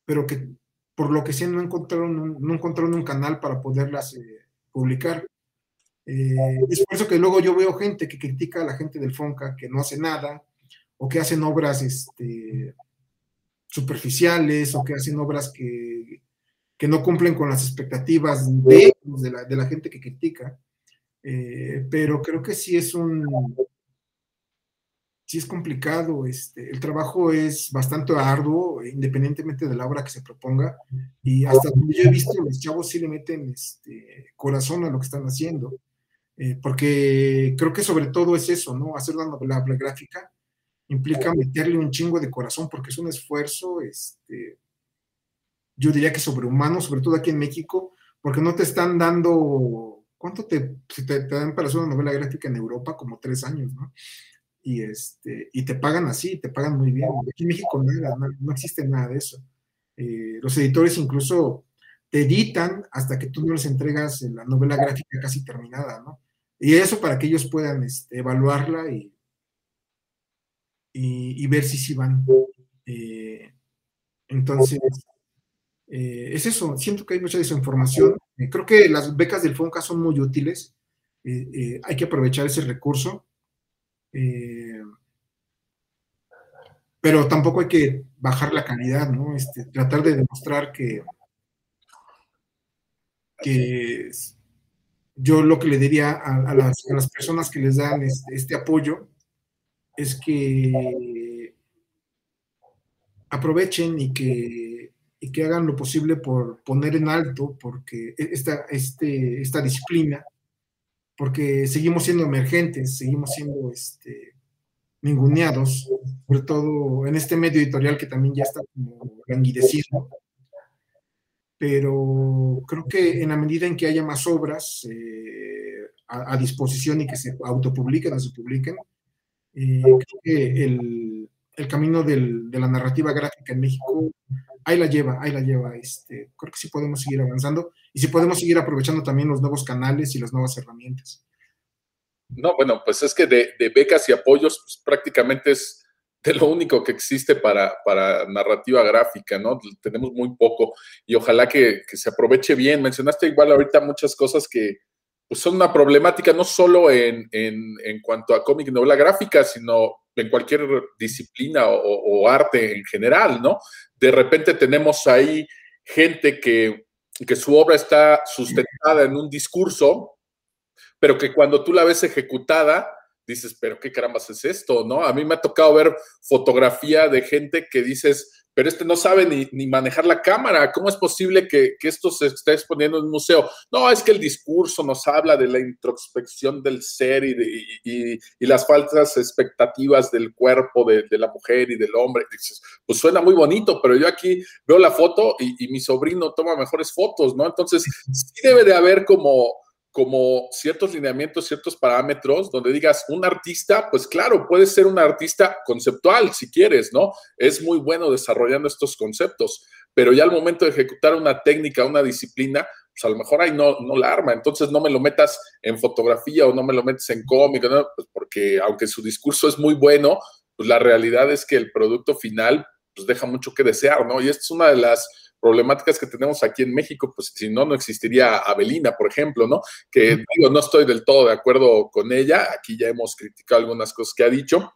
Speaker 4: pero que por lo que sea no encontraron, no encontraron un canal para poderlas eh, publicar. Eh, es por eso que luego yo veo gente que critica a la gente del FONCA que no hace nada, o que hacen obras este, superficiales, o que hacen obras que, que no cumplen con las expectativas de, de, la, de la gente que critica. Eh, pero creo que sí es un, sí es complicado, este, el trabajo es bastante arduo, independientemente de la obra que se proponga, y hasta donde yo he visto, los chavos sí le meten este, corazón a lo que están haciendo, eh, porque creo que sobre todo es eso, ¿no? Hacer la novela gráfica implica meterle un chingo de corazón, porque es un esfuerzo, este, yo diría que sobrehumano, sobre todo aquí en México, porque no te están dando ¿cuánto te, te, dan para hacer una novela gráfica en Europa? Como tres años, ¿no? Y, este, y te pagan así, te pagan muy bien. Aquí en México nada, no, existe nada de eso. Eh, los editores incluso te editan hasta que tú no les entregas la novela gráfica casi terminada, ¿no? Y eso para que ellos puedan este, evaluarla y, y, ver si sí van. Eh, entonces, eh, es eso, siento que hay mucha desinformación. Eh, creo que las becas del FONCA son muy útiles. Eh, hay que aprovechar ese recurso. pero tampoco hay que bajar la calidad, ¿no? Este, tratar de demostrar que, que yo lo que le diría a, las, personas que les dan este, este apoyo es que aprovechen y que y que hagan lo posible por poner en alto porque e, esta, este, esta disciplina, porque seguimos siendo emergentes, seguimos siendo este, ninguneados, sobre todo en este medio editorial que también ya está como languidecido. Pero creo que en la medida en que haya más obras eh, a, disposición y que se autopubliquen o se publiquen, eh, creo que el, el camino del, de la narrativa gráfica en México ahí la lleva, ahí la lleva. Este, creo que sí podemos seguir avanzando y sí podemos seguir aprovechando también los nuevos canales y las nuevas herramientas.
Speaker 3: No, bueno, pues es que de, becas y apoyos pues, prácticamente es de lo único que existe para, para narrativa gráfica, ¿no? Tenemos muy poco y ojalá que, se aproveche bien. Mencionaste igual ahorita muchas cosas que pues, son una problemática no solo en, en, cuanto a cómic novela gráfica, sino en cualquier disciplina o, arte en general, ¿no? De repente tenemos ahí gente que, que su obra está sustentada en un discurso, pero que cuando tú la ves ejecutada, dices, pero qué carambas es esto, ¿no? A mí me ha tocado ver fotografía de gente que dices, pero este no sabe ni, ni manejar la cámara. ¿Cómo es posible que, que, esto se esté exponiendo en un museo? No, es que el discurso nos habla de la introspección del ser y, de, y, y las falsas expectativas del cuerpo de, de, la mujer y del hombre. Pues suena muy bonito, pero yo aquí veo la foto y, mi sobrino toma mejores fotos, ¿no? Entonces, sí debe de haber como como ciertos lineamientos, ciertos parámetros, donde digas, un artista, pues claro, puede ser un artista conceptual si quieres, ¿no? Es muy bueno desarrollando estos conceptos, pero ya al momento de ejecutar una técnica, una disciplina, pues a lo mejor ahí no, no la arma, entonces no me lo metas en fotografía o no me lo metes en cómic, ¿no? pues porque aunque su discurso es muy bueno, pues la realidad es que el producto final pues deja mucho que desear, ¿no? Y esta es una de las problemáticas que tenemos aquí en México, pues si no, no existiría Avelina, por ejemplo, ¿no? Que digo, no estoy del todo de acuerdo con ella, aquí ya hemos criticado algunas cosas que ha dicho,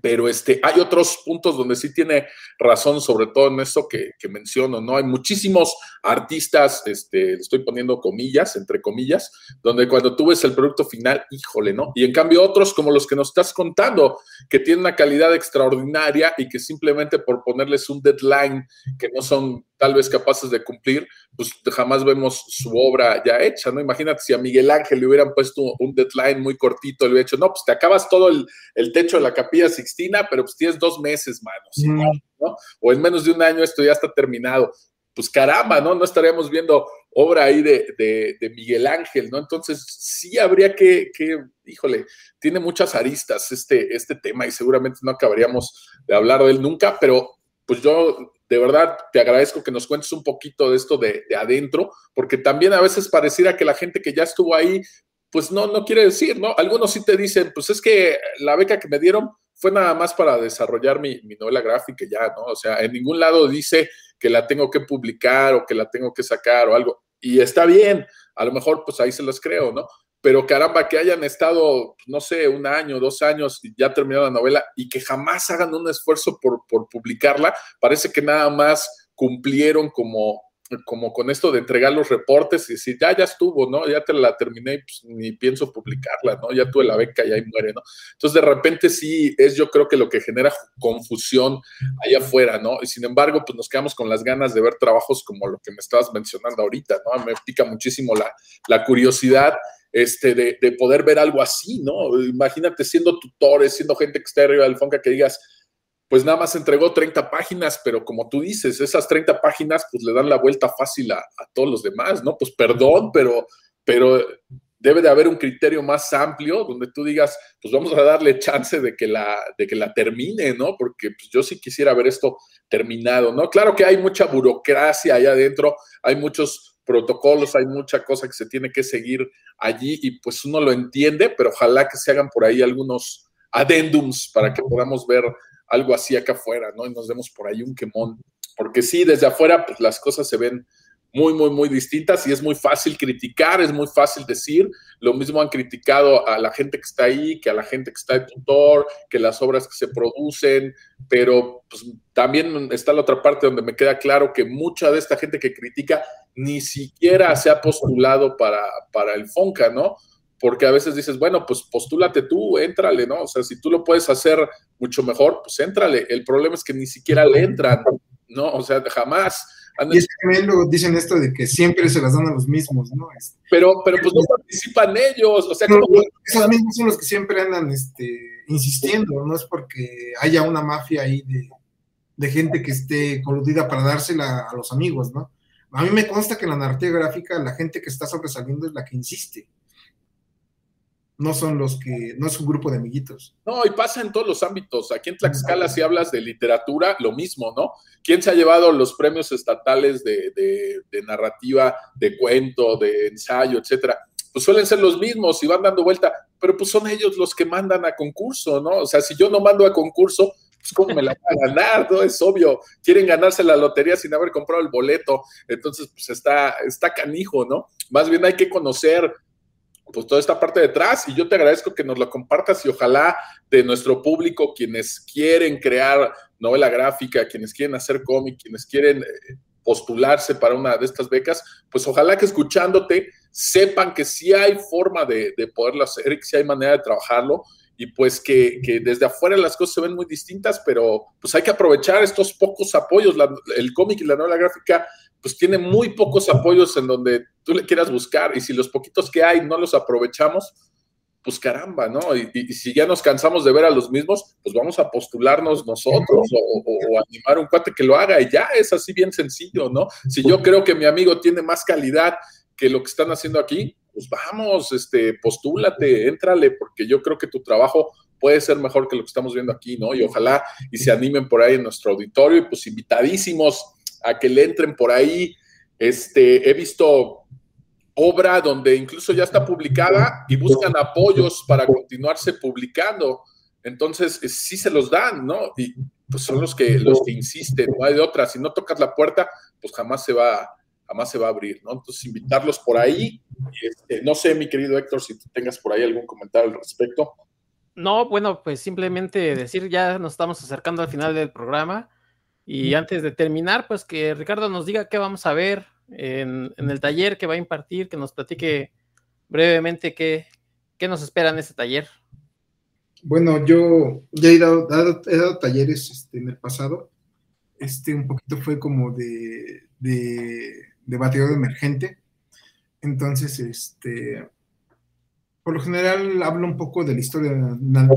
Speaker 3: pero este, hay otros puntos donde sí tiene razón, sobre todo en eso que, que menciono, ¿no? Hay muchísimos artistas, este, estoy poniendo comillas, entre comillas, donde cuando tú ves el producto final, híjole, ¿no? Y en cambio otros como los que nos estás contando, que tienen una calidad extraordinaria y que simplemente por ponerles un deadline que no son tal vez capaces de cumplir, pues jamás vemos su obra ya hecha, ¿no? Imagínate si a Miguel Ángel le hubieran puesto un deadline muy cortito, le hubiera dicho, no, pues te acabas todo el, el techo de la capilla Sixtina, pero pues tienes dos meses, manos, ¿no? O en menos de un año esto ya está terminado. Pues caramba, ¿no? No estaríamos viendo obra ahí de, de, de Miguel Ángel, ¿no? Entonces sí habría que, que, híjole, tiene muchas aristas este, este tema y seguramente no acabaríamos de hablar de él nunca, pero pues yo de verdad te agradezco que nos cuentes un poquito de esto de, de, adentro, porque también a veces pareciera que la gente que ya estuvo ahí, pues no, no quiere decir, ¿no? Algunos sí te dicen, pues es que la beca que me dieron fue nada más para desarrollar mi, mi novela gráfica ya, ¿no? O sea, en ningún lado dice que la tengo que publicar o que la tengo que sacar o algo. Y está bien, a lo mejor pues ahí se los creo, ¿no? Pero caramba, que hayan estado, no sé, un año, dos años y ya terminado la novela y que jamás hagan un esfuerzo por, por publicarla, parece que nada más cumplieron como, como con esto de entregar los reportes y decir, ya, ya estuvo, ¿no? Ya te la terminé, pues ni pienso publicarla, ¿no? Ya tuve la beca y ahí muere, ¿no? Entonces, de repente sí es yo creo que lo que genera confusión allá afuera, ¿no? Y sin embargo, pues nos quedamos con las ganas de ver trabajos como lo que me estabas mencionando ahorita, ¿no? Me pica muchísimo la, la curiosidad este, de, de, poder ver algo así, ¿no? Imagínate siendo tutores, siendo gente que del Fonca, que digas, pues nada más entregó 30 páginas, pero como tú dices, esas 30 páginas pues le dan la vuelta fácil a, a todos los demás, ¿no? Pues perdón, pero, pero debe de haber un criterio más amplio donde tú digas, pues vamos a darle chance de que la, de que la termine, ¿no? Porque pues, yo sí quisiera ver esto terminado, ¿no? Claro que hay mucha burocracia allá adentro, hay muchos protocolos, hay mucha cosa que se tiene que seguir allí y pues uno lo entiende, pero ojalá que se hagan por ahí algunos adendums para que podamos ver algo así acá afuera, ¿no? Y nos demos por ahí un quemón, porque sí, desde afuera pues las cosas se ven muy, muy, muy distintas y es muy fácil criticar, es muy fácil decir. Lo mismo han criticado a la gente que está ahí, que a la gente que está de tutor, que las obras que se producen, pero pues, también está la otra parte donde me queda claro que mucha de esta gente que critica ni siquiera se ha postulado para, para el FONCA, ¿no? Porque a veces dices, bueno, pues postúlate tú, éntrale, ¿no? O sea, si tú lo puedes hacer mucho mejor, pues éntrale. El problema es que ni siquiera le entran, ¿no? O sea, jamás
Speaker 4: y es que también luego dicen esto de que siempre se las dan a los mismos, ¿no? Este,
Speaker 3: pero, pero pues no participan ellos, o sea,
Speaker 4: no, esos mismos son los que siempre andan este, insistiendo, no es porque haya una mafia ahí de, de gente que esté coludida para dársela a los amigos, ¿no? A mí me consta que en la narrativa gráfica la gente que está sobresaliendo es la que insiste no son los que, no es un grupo de amiguitos.
Speaker 3: No, y pasa en todos los ámbitos. Aquí en Tlaxcala, si hablas de literatura, lo mismo, ¿no? ¿Quién se ha llevado los premios estatales de, de, de narrativa, de cuento, de ensayo, etcétera? Pues suelen ser los mismos y van dando vuelta, pero pues son ellos los que mandan a concurso, ¿no? O sea, si yo no mando a concurso, pues cómo me la van a ganar, ¿no? Es obvio, quieren ganarse la lotería sin haber comprado el boleto, entonces pues está, está canijo, ¿no? Más bien hay que conocer pues toda esta parte detrás y yo te agradezco que nos lo compartas y ojalá de nuestro público, quienes quieren crear novela gráfica, quienes quieren hacer cómic, quienes quieren eh, postularse para una de estas becas, pues ojalá que escuchándote sepan que sí hay forma de, de poderlo hacer, que sí hay manera de trabajarlo y pues que, que, desde afuera las cosas se ven muy distintas, pero pues hay que aprovechar estos pocos apoyos. el cómic y la novela gráfica pues tiene muy pocos apoyos en donde tú le quieras buscar y si los poquitos que hay no los aprovechamos, pues caramba, ¿no? Y, si ya nos cansamos de ver a los mismos, pues vamos a postularnos nosotros o, animar un cuate que lo haga y ya es así bien sencillo, ¿no? Si yo creo que mi amigo tiene más calidad que lo que están haciendo aquí, pues vamos, este, postúlate, éntrale, porque yo creo que tu trabajo puede ser mejor que lo que estamos viendo aquí, ¿no? Y ojalá y se animen por ahí en nuestro auditorio y pues invitadísimos a que le entren por ahí. Este, he visto obra donde incluso ya está publicada y buscan apoyos para continuarse publicando. Entonces, eh, sí se los dan, ¿no? Y pues son los que, los que insisten, no hay de otra. Si no tocas la puerta, pues jamás se va, jamás se va a abrir, ¿no? Entonces, invitarlos por ahí. Este, no sé, mi querido Héctor, si tú tengas por ahí algún comentario al respecto.
Speaker 2: No, bueno, pues simplemente decir, ya nos estamos acercando al final del programa. Y antes de terminar, pues que Ricardo nos diga qué vamos a ver en, el taller que va a impartir, que nos platique brevemente qué, qué nos espera en ese taller.
Speaker 4: Bueno, yo ya he dado, he dado talleres este, en el pasado. Este un poquito fue como de, de, de emergente. Entonces, este, por lo general hablo un poco de la historia de la,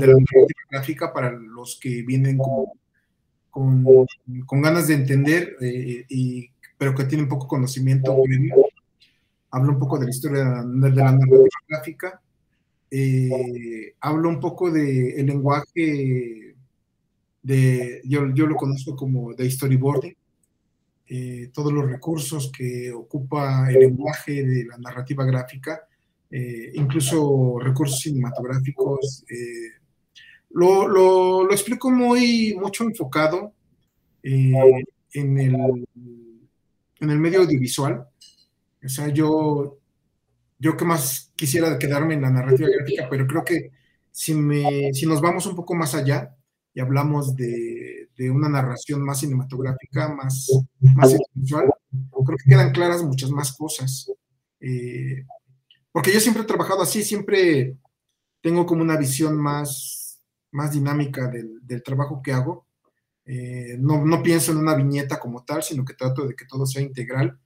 Speaker 4: gráfica para los que vienen como con, ganas de entender, eh, y, pero que tienen poco conocimiento Hablo un poco de la historia de la narrativa gráfica. Eh, hablo un poco del el lenguaje de, yo, yo, lo conozco como de storyboarding, eh, todos los recursos que ocupa el lenguaje de la narrativa gráfica, incluso recursos cinematográficos, lo, lo, lo explico muy, mucho enfocado eh, en, el, en el medio audiovisual. O sea, yo, yo que más quisiera quedarme en la narrativa gráfica, pero creo que si, me, si nos vamos un poco más allá y hablamos de, de una narración más cinematográfica, más, más visual, creo que quedan claras muchas más cosas. Eh, porque yo siempre he trabajado así, siempre tengo como una visión más más dinámica del, del trabajo que hago. Eh, no, no, pienso en una viñeta como tal, sino que trato de que todo sea integral.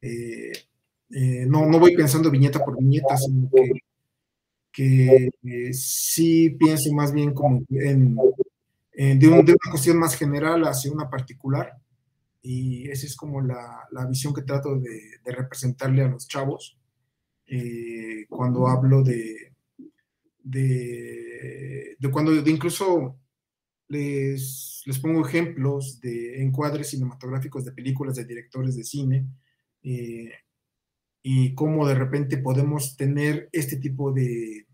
Speaker 4: Eh, eh, no, no, voy pensando viñeta por viñeta, sino que, que sí pienso más bien como en, de, una cuestión más general hacia una particular. Y esa es como la, la visión que trato de, de, representarle a los chavos cuando hablo de, de, cuando incluso les, les, pongo ejemplos de encuadres cinematográficos de películas de directores de cine eh, y cómo de repente podemos tener este tipo de,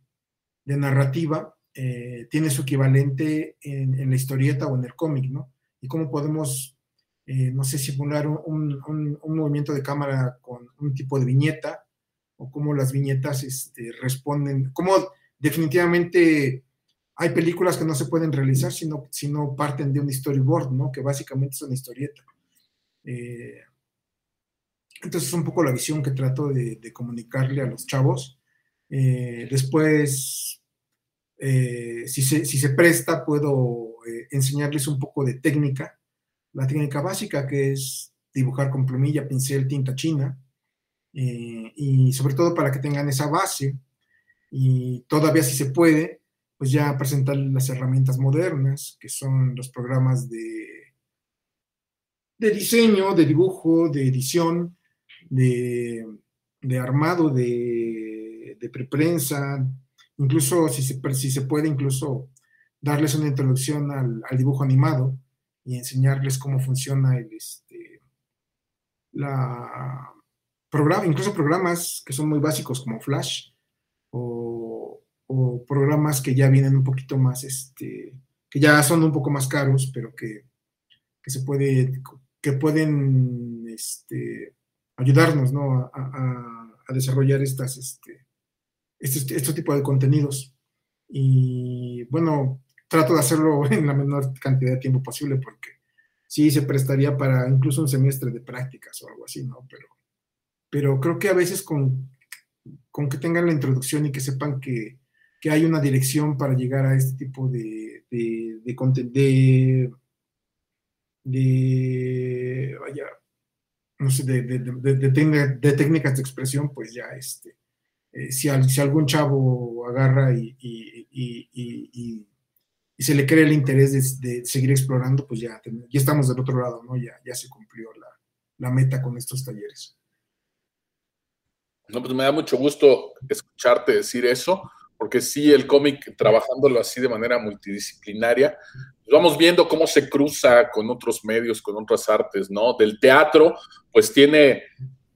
Speaker 4: de narrativa, eh, tiene su equivalente en, la historieta o en el cómic, ¿no? Y cómo podemos, eh, no sé, simular un, un, un, movimiento de cámara con un tipo de viñeta o cómo las viñetas este, responden, cómo definitivamente hay películas que no se pueden realizar si no, si no parten de un storyboard, ¿no? Que básicamente es una historieta. Eh, entonces es un poco la visión que trato de, comunicarle a los chavos. Eh, después, eh, si, se, si, se, presta, puedo enseñarles un poco de técnica, la técnica básica que es dibujar con plumilla, pincel, tinta china, y sobre todo para que tengan esa base y todavía si se puede, pues ya presentar las herramientas modernas, que son los programas de, de diseño, de dibujo, de edición, de, de armado, de, de preprensa, incluso si se, si se puede, incluso darles una introducción al, al dibujo animado y enseñarles cómo funciona el, este, la incluso programas que son muy básicos como Flash, o, programas que ya vienen un poquito más, este, que ya son un poco más caros, pero que, que se puede, que pueden este, ayudarnos ¿no? a, a, desarrollar estas, este, este, este, tipo de contenidos. Y bueno, trato de hacerlo en la menor cantidad de tiempo posible porque sí se prestaría para incluso un semestre de prácticas o algo así, ¿no? Pero, pero creo que a veces con con que tengan la introducción y que sepan que que hay una dirección para llegar a este tipo de, de, de, de, vaya, no sé, de, de, técnicas de expresión, pues ya este, eh, si, si, algún chavo agarra y, y, y, y, se le crea el interés de, seguir explorando, pues ya, ya estamos del otro lado, ¿no? Ya, ya se cumplió la, la meta con estos talleres.
Speaker 3: No, pues me da mucho gusto escucharte decir eso, porque sí, el cómic, trabajándolo así de manera multidisciplinaria, pues vamos viendo cómo se cruza con otros medios, con otras artes, ¿no? Del teatro, pues tiene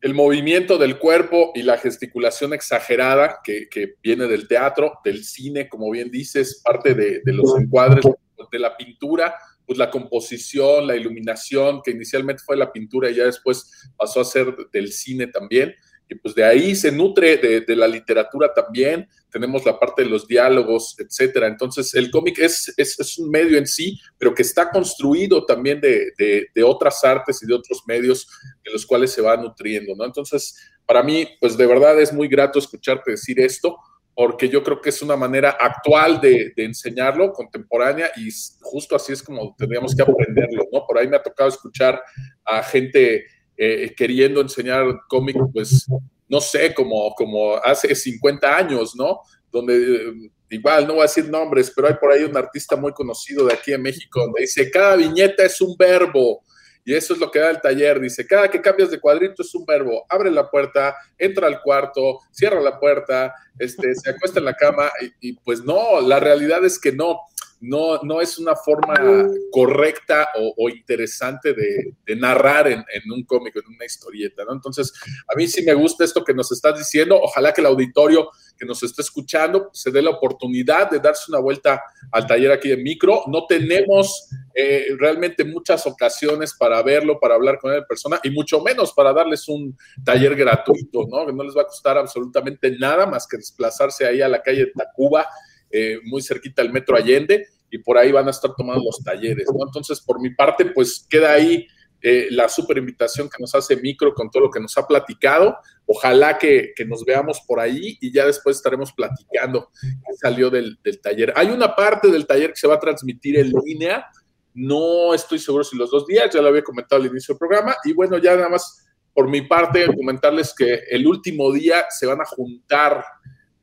Speaker 3: el movimiento del cuerpo y la gesticulación exagerada que, viene del teatro, del cine, como bien dices, parte de, de los encuadres, de la pintura, pues la composición, la iluminación, que inicialmente fue la pintura y ya después pasó a ser del cine también y pues de ahí se nutre de, la literatura también, tenemos la parte de los diálogos, etcétera. Entonces, el cómic es, es, un medio en sí, pero que está construido también de, de, otras artes y de otros medios en los cuales se va nutriendo, ¿no? Entonces, para mí, pues de verdad es muy grato escucharte decir esto, porque yo creo que es una manera actual de, enseñarlo, contemporánea, y justo así es como tendríamos que aprenderlo, ¿no? Por ahí me ha tocado escuchar a gente eh, queriendo enseñar cómic, pues, no sé, como, como hace 50 años, ¿no? Donde eh, igual no voy a decir nombres, pero hay por ahí un artista muy conocido de aquí en México donde dice, cada viñeta es un verbo. Y eso es lo que da el taller. Dice, cada que cambias de cuadrito es un verbo. Abre la puerta, entra al cuarto, cierra la puerta, este, se acuesta en la cama. Y, y pues no, la realidad es que no no, no es una forma correcta o, interesante de, narrar en, un cómic, en una historieta, ¿no? Entonces, a mí sí me gusta esto que nos estás diciendo. Ojalá que el auditorio que nos esté escuchando se dé la oportunidad de darse una vuelta al taller aquí de micro. No tenemos eh, realmente muchas ocasiones para verlo, para hablar con él en persona y mucho menos para darles un taller gratuito, ¿no? Que no les va a costar absolutamente nada más que desplazarse ahí a la calle de Tacuba eh, muy cerquita del Metro Allende, y por ahí van a estar tomando los talleres, ¿no? Entonces, por mi parte, pues queda ahí eh, la super invitación que nos hace Micro con todo lo que nos ha platicado. Ojalá que, nos veamos por ahí y ya después estaremos platicando qué salió del, taller. Hay una parte del taller que se va a transmitir en línea. No estoy seguro si los dos días, ya lo había comentado al inicio del programa. Y bueno, ya nada más por mi parte, comentarles que el último día se van a juntar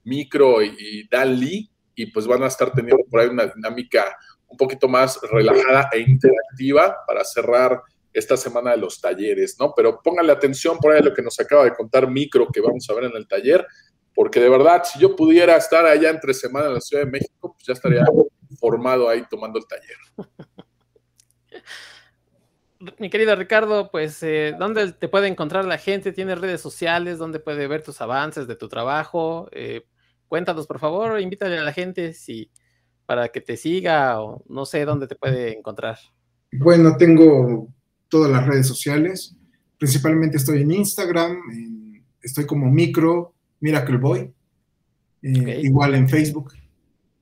Speaker 3: Micro y, y y pues van a estar teniendo por ahí una dinámica un poquito más relajada e interactiva para cerrar esta semana de los talleres, ¿no? Pero pónganle atención por ahí a lo que nos acaba de contar Micro que vamos a ver en el taller, porque de verdad, si yo pudiera estar allá entre semana en la Ciudad de México, pues ya estaría formado ahí tomando el taller.
Speaker 2: Mi querido Ricardo, pues, eh, ¿dónde te puede encontrar la gente? ¿Tienes redes sociales? ¿Dónde puede ver tus avances de tu trabajo? Eh, cuéntanos, por favor, invítale a la gente si, para que te siga o no sé dónde te puede encontrar.
Speaker 4: Bueno, tengo todas las redes sociales. Principalmente estoy en Instagram, estoy como micro Miracle Boy, eh, igual en Facebook.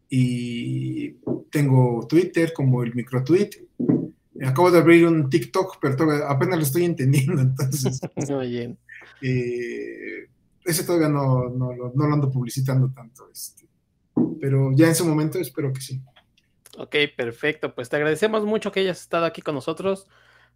Speaker 4: Y tengo Twitter como el micro tweet. Acabo de abrir un TikTok, pero apenas lo estoy entendiendo, entonces. Muy bien. Eh, ese todavía no, no, lo ando publicitando tanto, este, pero ya en su momento espero que sí.
Speaker 2: Ok, perfecto. Pues te agradecemos mucho que hayas estado aquí con nosotros.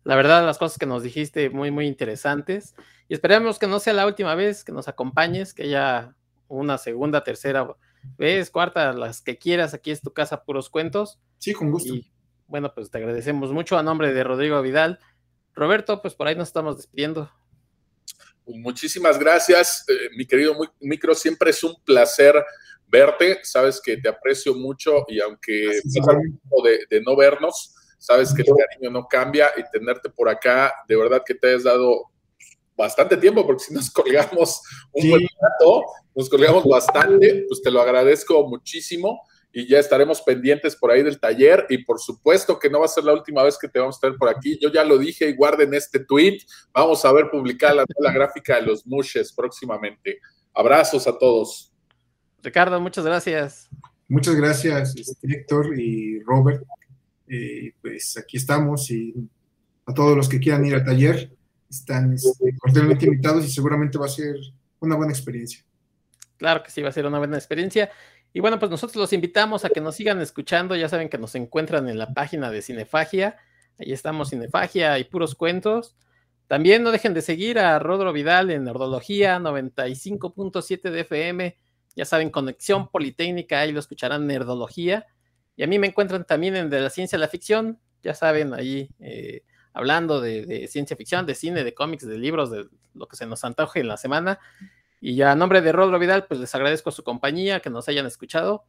Speaker 2: La verdad, las cosas que nos dijiste muy, muy interesantes. Y esperemos que no sea la última vez que nos acompañes, que haya una segunda, tercera vez, cuarta, las que quieras. Aquí es tu casa, puros cuentos.
Speaker 4: Sí, con gusto.
Speaker 2: Y bueno, pues te agradecemos mucho a nombre de Rodrigo Vidal. Roberto, pues por ahí nos estamos despidiendo.
Speaker 3: Muchísimas gracias, eh, mi querido Micro. Siempre es un placer verte. Sabes que te aprecio mucho y aunque de, de no vernos, sabes que el cariño no cambia y tenerte por acá, de verdad que te has dado bastante tiempo, porque si nos colgamos un buen rato, nos colgamos bastante, pues te lo agradezco muchísimo y ya estaremos pendientes por ahí del taller y por supuesto que no va a ser la última vez que te vamos a tener por aquí. Yo ya lo dije y guarden este tweet. Vamos a ver publicada la, gráfica de los mushes próximamente. Abrazos a todos.
Speaker 2: Ricardo, muchas gracias.
Speaker 4: Muchas gracias, Héctor y Robert. Eh, pues aquí estamos y a todos los que quieran ir al taller están este, cordialmente invitados y seguramente va a ser una buena experiencia.
Speaker 2: Claro que sí, va a ser una buena experiencia. Y bueno, pues nosotros los invitamos a que nos sigan escuchando. Ya saben que nos encuentran en la página de Cinefagia. Ahí estamos, Cinefagia y puros cuentos. También no dejen de seguir a Rodro Vidal en Nerdología 95.7 de FM. Ya saben, Conexión Politécnica, ahí lo escucharán Nerdología. Y a mí me encuentran también en De la Ciencia a la Ficción. Ya saben, ahí eh, hablando de, de, ciencia ficción, de cine, de cómics, de libros, de lo que se nos antoje en la semana. Y ya a nombre de Rodro Vidal, pues les agradezco su compañía, que nos hayan escuchado.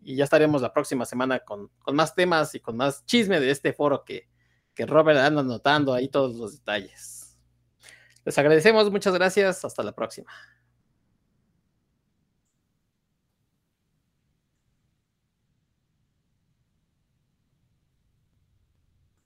Speaker 2: Y ya estaremos la próxima semana con, con más temas y con más chisme de este foro que, que Robert anda anotando ahí todos los detalles. Les agradecemos, muchas gracias, hasta la próxima.